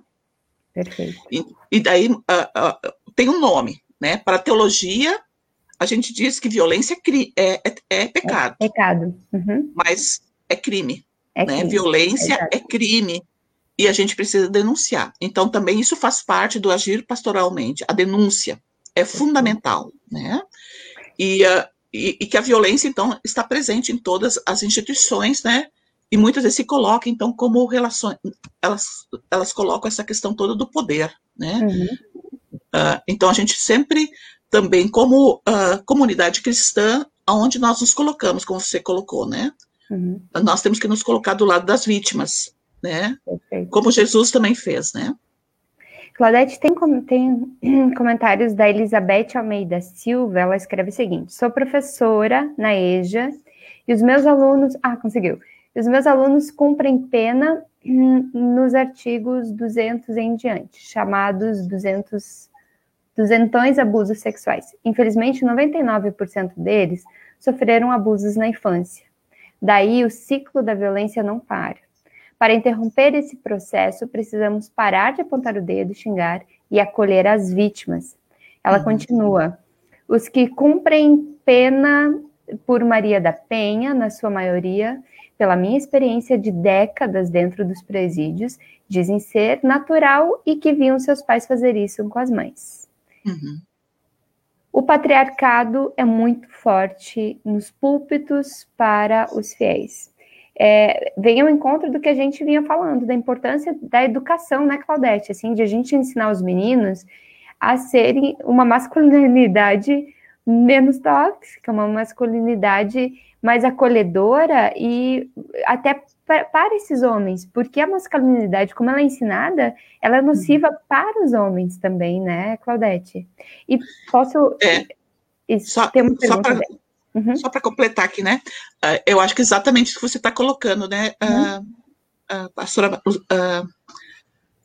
Perfeito. E, e daí uh, uh, tem um nome, né? Para teologia a gente diz que violência é, é, é pecado. É pecado. Uhum. Mas é crime. É né? crime. Violência Exato. é crime. E a gente precisa denunciar. Então, também isso faz parte do agir pastoralmente. A denúncia é fundamental, né? E, uh, e, e, que a violência, então, está presente em todas as instituições, né? E muitas vezes se coloca, então, como relações. Elas, elas colocam essa questão toda do poder, né? Uhum. Uh, então, a gente sempre também como uh, comunidade cristã, aonde nós nos colocamos, como você colocou, né? Uhum. Nós temos que nos colocar do lado das vítimas, né? Perfeito. Como Jesus também fez, né? Claudete, tem, tem comentários da Elizabeth Almeida Silva. Ela escreve o seguinte: sou professora na EJA e os meus alunos. Ah, conseguiu. Os meus alunos cumprem pena hum, nos artigos 200 em diante, chamados 200, duzentões abusos sexuais. Infelizmente, 99% deles sofreram abusos na infância. Daí, o ciclo da violência não para. Para interromper esse processo, precisamos parar de apontar o dedo, xingar e acolher as vítimas. Ela uhum. continua: os que cumprem pena por Maria da Penha, na sua maioria, pela minha experiência de décadas dentro dos presídios, dizem ser natural e que viam seus pais fazer isso com as mães. Uhum. O patriarcado é muito forte nos púlpitos para os fiéis é, vem ao encontro do que a gente vinha falando, da importância da educação, né, Claudete? Assim, de a gente ensinar os meninos a serem uma masculinidade menos tóxica, uma masculinidade mais acolhedora e até para esses homens, porque a masculinidade, como ela é ensinada, ela é nociva uhum. para os homens também, né, Claudete? E posso. É, só, ter uma pergunta Uhum. Só para completar aqui, né? Uh, eu acho que exatamente isso que você está colocando, né, uhum. uh, uh, pastora uh,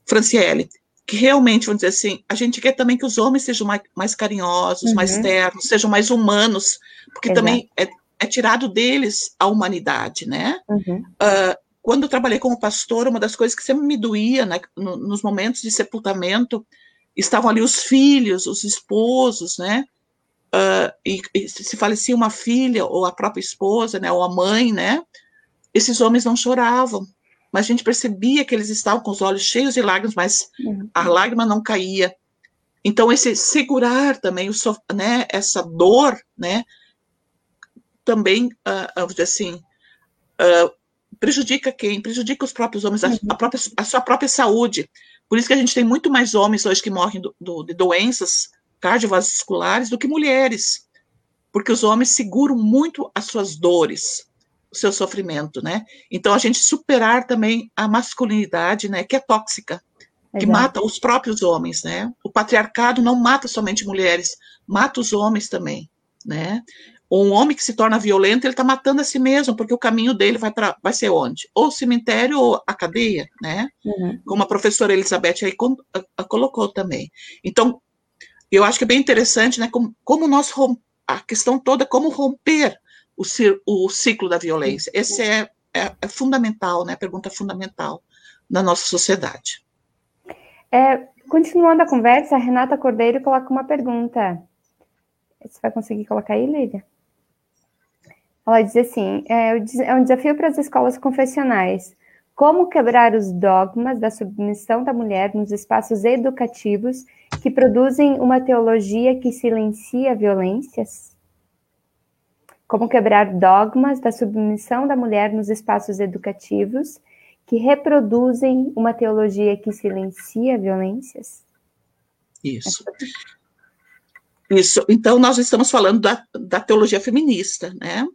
Franciele, que realmente, vamos dizer assim, a gente quer também que os homens sejam mais, mais carinhosos, uhum. mais ternos, sejam mais humanos, porque Exato. também é, é, tirado deles a humanidade, né? Uhum. quando eu trabalhei como pastor, uma das coisas que sempre me doía, né, no, nos momentos de sepultamento, estavam ali os filhos, os esposos, né? uh, e, e, se falecia uma filha ou a própria esposa, né, ou a mãe, né, esses homens não choravam, mas a gente percebia que eles estavam com os olhos cheios de lágrimas, mas uhum. a lágrima não caía. Então esse segurar também o né, essa dor, né, também, uh, vamos dizer assim, uh, prejudica quem? Prejudica os próprios homens, a, a, própria, a sua própria saúde. Por isso que a gente tem muito mais homens hoje que morrem do, do, de doenças cardiovasculares do que mulheres, porque os homens seguram muito as suas dores, o seu sofrimento, né? Então a gente superar também a masculinidade, né, que é tóxica, que Exato. mata os próprios homens, né? O patriarcado não mata somente mulheres, mata os homens também, né? Um homem que se torna violento, ele está matando a si mesmo, porque o caminho dele vai vai ser onde? Ou o cemitério ou a cadeia, né? Uhum. Como a professora Elizabeth aí colocou também. Então, eu acho que é bem interessante, né, como, como nós a questão toda é como romper o, o ciclo da violência. Esse é, é, é, fundamental, né, pergunta fundamental na nossa sociedade. É, continuando a conversa, a Renata Cordeiro coloca uma pergunta. Você vai conseguir colocar aí, Lívia? Ela diz assim: é, é um desafio para as escolas confessionais. Como quebrar os dogmas da submissão da mulher nos espaços educativos que produzem uma teologia que silencia violências? Como quebrar dogmas da submissão da mulher nos espaços educativos que reproduzem uma teologia que silencia violências? Isso. Isso. Então, nós estamos falando da, da teologia feminista, né?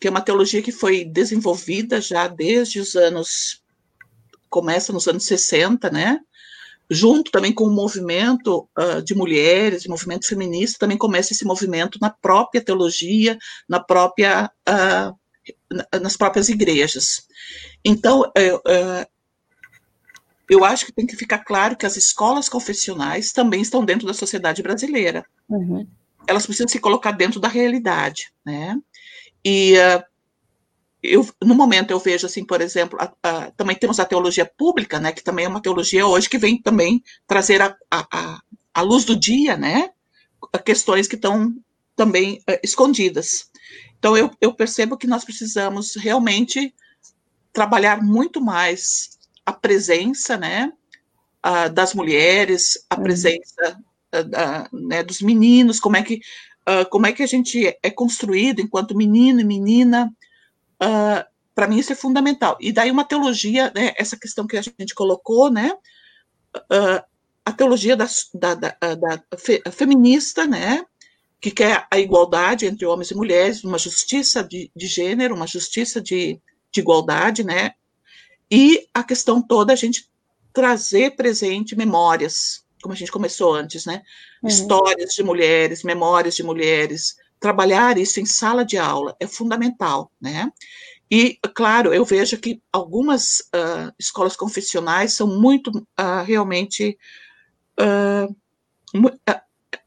Que é uma teologia que foi desenvolvida já desde os anos, começa nos anos 60, né? Junto também com o movimento uh, de mulheres, o movimento feminista, também começa esse movimento na própria teologia, na própria, uh, nas próprias igrejas. Então, uh, eu acho que tem que ficar claro que as escolas confessionais também estão dentro da sociedade brasileira. Uhum. Elas precisam se colocar dentro da realidade, né? E uh, eu, no momento eu vejo, assim, por exemplo, a, a, também temos a teologia pública, né, que também é uma teologia hoje que vem também trazer a, a, a luz do dia, né, questões que estão também uh, escondidas. Então, eu, eu percebo que nós precisamos realmente trabalhar muito mais a presença, né, uh, das mulheres, a uhum. presença uh, né, dos meninos, como é que uh, como é que a gente é construído enquanto menino e menina, uh, para mim isso é fundamental. E daí uma teologia, né, essa questão que a gente colocou, né, uh, a teologia da, da, da, da fe, feminista, né, que quer a igualdade entre homens e mulheres, uma justiça de, de gênero, uma justiça de, de igualdade, né, e a questão toda a gente trazer presente memórias, como a gente começou antes, né? Uhum. Histórias de mulheres, memórias de mulheres, trabalhar isso em sala de aula é fundamental, né? E, claro, eu vejo que algumas uh, escolas confessionais são muito uh, realmente. Uh,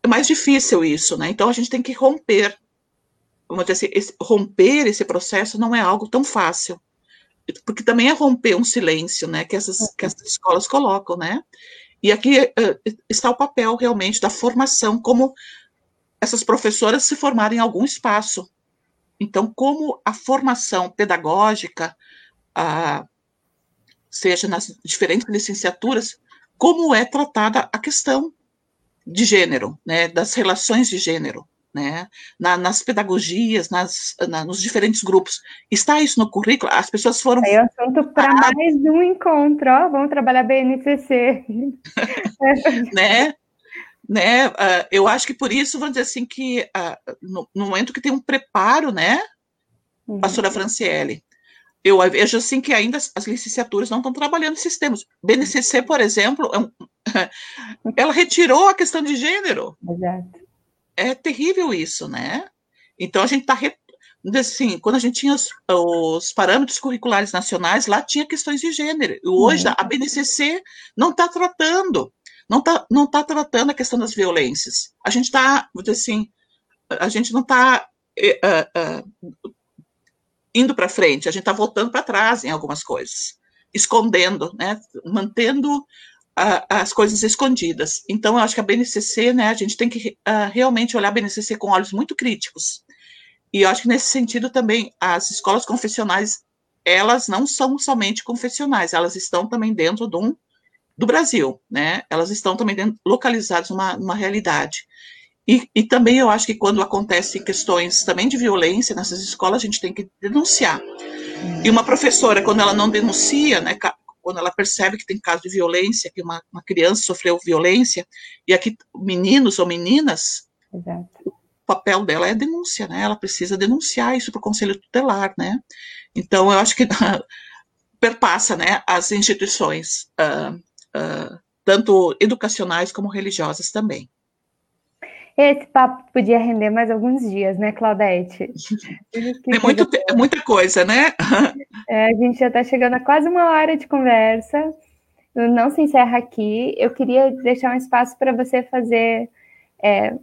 é mais difícil isso, né? Então a gente tem que romper. Vamos dizer assim, esse, romper esse processo não é algo tão fácil. Porque também é romper um silêncio, né? Que essas, que essas escolas colocam, né? E aqui está o papel realmente da formação, como essas professoras se formarem em algum espaço, então, como a formação pedagógica, ah, seja nas diferentes licenciaturas, como é tratada a questão de gênero, né, das relações de gênero, né, na, nas pedagogias, nas, na, nos diferentes grupos. Está isso no currículo? As pessoas foram. É assunto para ah, mais um encontro, ó, vamos trabalhar BNCC. né? né? Uh, eu acho que por isso, vamos dizer assim, que uh, no, no, momento que tem um preparo, né, uhum. pastora Franciele, eu vejo assim que ainda as, as licenciaturas não estão trabalhando esses temas. BNCC, por exemplo, é um, ela retirou a questão de gênero. Exato. É terrível isso, né? Então a gente está assim, quando a gente tinha os, os, parâmetros curriculares nacionais, lá tinha questões de gênero. E hoje uhum. a BNCC não está tratando não está não tá tratando a questão das violências. A gente está, assim, a gente não está uh, eh, uh, eh, indo para frente, a gente está voltando para trás em algumas coisas, escondendo, né, mantendo uh, as coisas escondidas. Então, eu acho que a BNCC, né, a gente tem que realmente olhar a BNCC com olhos muito críticos. E eu acho que nesse sentido também as escolas confessionais elas não são somente confessionais, elas estão também dentro de um do Brasil, né? Elas estão também dentro, localizadas numa, numa realidade. E, e, também eu acho que quando acontecem questões também de violência nessas escolas, a gente tem que denunciar. E uma professora, quando ela não denuncia, né, quando ela percebe que tem caso de violência, que uma, uma criança sofreu violência, e aqui meninos ou meninas, Exato. o papel dela é denúncia, né? Ela precisa denunciar isso para o conselho tutelar, né? Então eu acho que perpassa, né, as instituições. Uh, uh, tanto educacionais como religiosas também. Esse papo podia render mais alguns dias, né, Claudete? É muito, é muita coisa, né? É, a gente já está chegando a quase uma hora de conversa. Não se encerra aqui. Eu queria deixar um espaço para você fazer, é,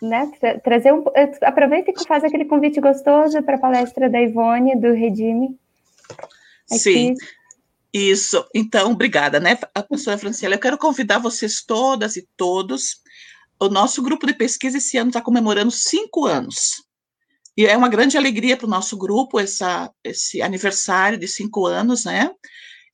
né, tra trazer um. Aproveita e faz aquele convite gostoso para a palestra da Ivone, do Redime. Aqui. Sim. Isso, então, obrigada, né, a professora Franciela. Eu quero convidar vocês todas e todos. O nosso grupo de pesquisa esse ano está comemorando cinco anos. E é uma grande alegria para o nosso grupo essa, esse aniversário de cinco anos, né?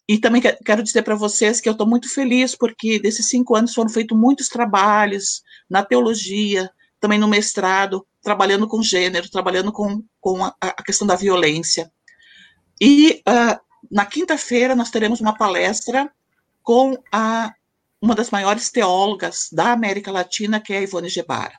E também quero dizer para vocês que eu estou muito feliz, porque desses cinco anos foram feitos muitos trabalhos na teologia, também no mestrado, trabalhando com gênero, trabalhando com, com a, a questão da violência. E uh, na quinta-feira, nós teremos uma palestra com a, uma das maiores teólogas da América Latina, que é a Ivone Gebara.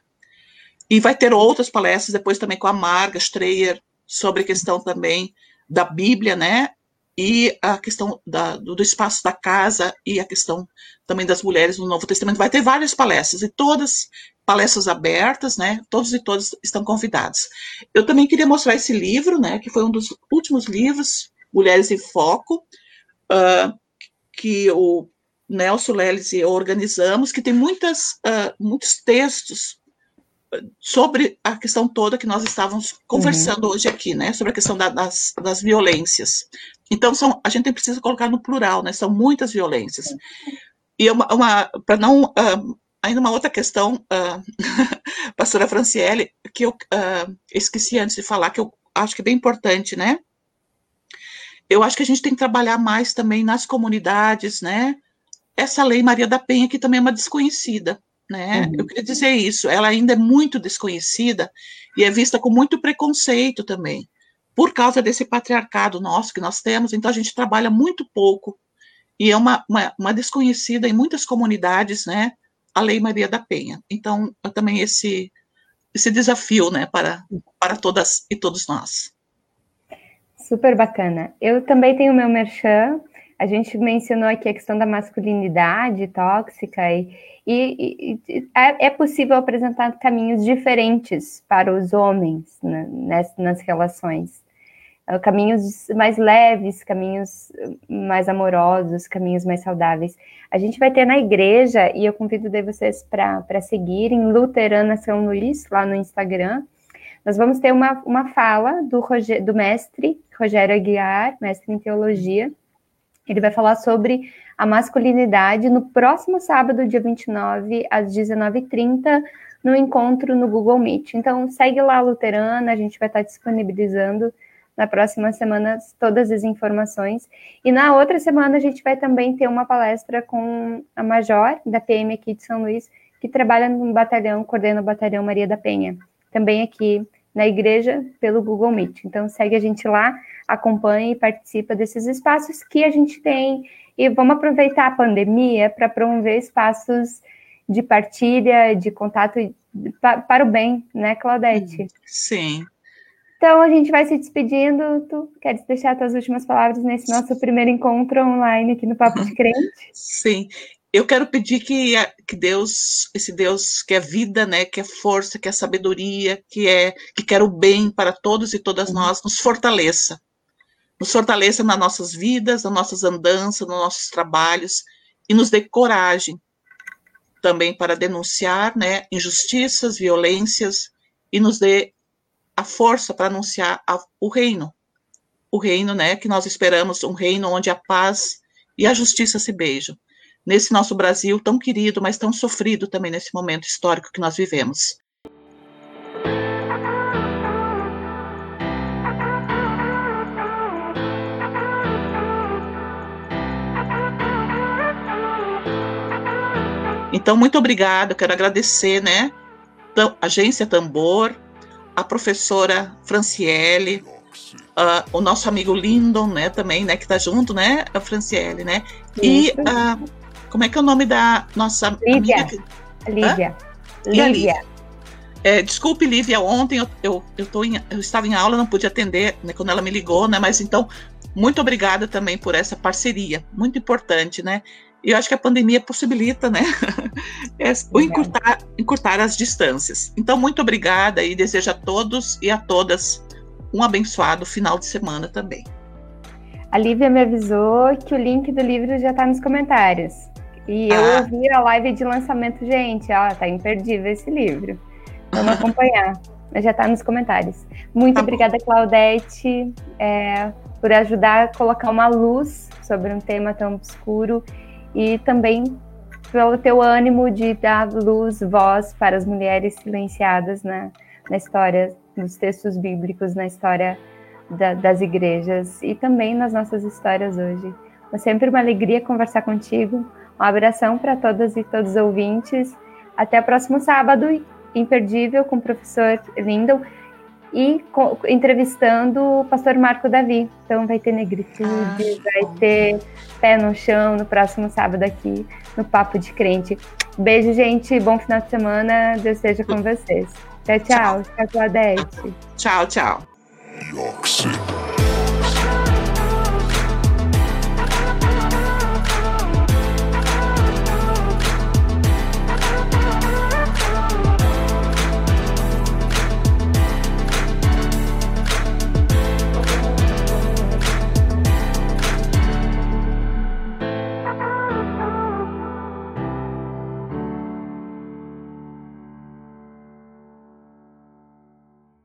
E vai ter outras palestras depois também com a Marga Streyer, sobre a questão também da Bíblia, né? E a questão da, do, espaço da casa e a questão também das mulheres no Novo Testamento. Vai ter várias palestras, e todas palestras abertas, né? Todos e todas estão convidados. Eu também queria mostrar esse livro, né? Que foi um dos últimos livros Mulheres em Foco, uh, que o Nelson Leles e eu organizamos, que tem muitas, uh, muitos textos sobre a questão toda que nós estávamos conversando uhum. hoje aqui, né, sobre a questão da, das, das violências. Então, são, a gente precisa colocar no plural, né, são muitas violências. E uma, uma para não, uh, ainda uma outra questão, uh, pastora Franciele, que eu uh, esqueci antes de falar, que eu acho que é bem importante, né, eu acho que a gente tem que trabalhar mais também nas comunidades, né? Essa lei Maria da Penha, que também é uma desconhecida, né? Uhum. Eu queria dizer isso, ela ainda é muito desconhecida e é vista com muito preconceito também, por causa desse patriarcado nosso que nós temos, então a gente trabalha muito pouco, e é uma, uma, uma desconhecida em muitas comunidades, né? A lei Maria da Penha. Então, também esse, esse desafio, né, para, para todas e todos nós. Super bacana. Eu também tenho meu merchan. A gente mencionou aqui a questão da masculinidade tóxica e, e, e é, é, possível apresentar caminhos diferentes para os homens né, nas, nas relações. Uh, caminhos mais leves, caminhos mais amorosos, caminhos mais saudáveis. A gente vai ter na igreja, e eu convido vocês para seguirem, Luterana São Luís, lá no Instagram. Nós vamos ter uma, uma fala do, Roger, do mestre Rogério Aguiar, mestre em teologia. Ele vai falar sobre a masculinidade no próximo sábado, dia 29, às 19h30, no encontro no Google Meet. Então, segue lá Luterana, a gente vai estar disponibilizando na próxima semana todas as informações. E na outra semana a gente vai também ter uma palestra com a Major da PM aqui de São Luís, que trabalha no batalhão, coordena o batalhão Maria da Penha, também aqui na igreja pelo Google Meet. Então segue a gente lá, acompanha e participa desses espaços que a gente tem e vamos aproveitar a pandemia para promover espaços de partilha, de contato para o bem, né, Claudete? Sim. Então a gente vai se despedindo. Tu queres deixar tuas últimas palavras nesse nosso primeiro encontro online aqui no Papo de Crente? Sim. Eu quero pedir que, que Deus, esse Deus que é vida, né, que é força, que é sabedoria, que é que quer o bem para todos e todas uhum. nós, nos fortaleça. Nos fortaleça nas nossas vidas, nas nossas andanças, nos nossos trabalhos e nos dê coragem também para denunciar, né, injustiças, violências e nos dê a força para anunciar a, o reino. O reino, né, que nós esperamos, um reino onde a paz e a justiça se beijam. Nesse nosso Brasil tão querido, mas tão sofrido também nesse momento histórico que nós vivemos. Então, muito obrigada, quero agradecer, né, Agência Tambor, a professora Franciele, uh, o nosso amigo Lindon, né, também, né, que está junto, né, a Franciele, né, e uh, como é que é o nome da nossa Lívia. amiga? Lívia. Hã? Lívia. É, desculpe, Lívia, ontem eu, eu, eu, tô em, eu estava em aula, não pude atender né, quando ela me ligou, né? Mas então, muito obrigada também por essa parceria, muito importante, né? E eu acho que a pandemia possibilita, né? É, o encurtar, encurtar as distâncias. Então, muito obrigada e desejo a todos e a todas um abençoado final de semana também. A Lívia me avisou que o link do livro já está nos comentários. E eu ah. ouvi a live de lançamento, gente, ó, tá imperdível esse livro. Vamos acompanhar. Já está nos comentários. Muito tá obrigada, bom. Claudete, é, por ajudar a colocar uma luz sobre um tema tão obscuro e também pelo teu ânimo de dar luz, voz para as mulheres silenciadas na, na história, nos textos bíblicos, na história da, das igrejas e também nas nossas histórias hoje. É sempre uma alegria conversar contigo. Um abração para todas e todos os ouvintes. Até o próximo sábado, imperdível, com o professor Lindon e entrevistando o pastor Marco Davi. Então vai ter negritude, ah, vai ter pé no chão no próximo sábado aqui no Papo de Crente. Beijo, gente. Bom final de semana. Deus seja com vocês. Tchau, tchau. Tchau, Claudete. Tchau, tchau.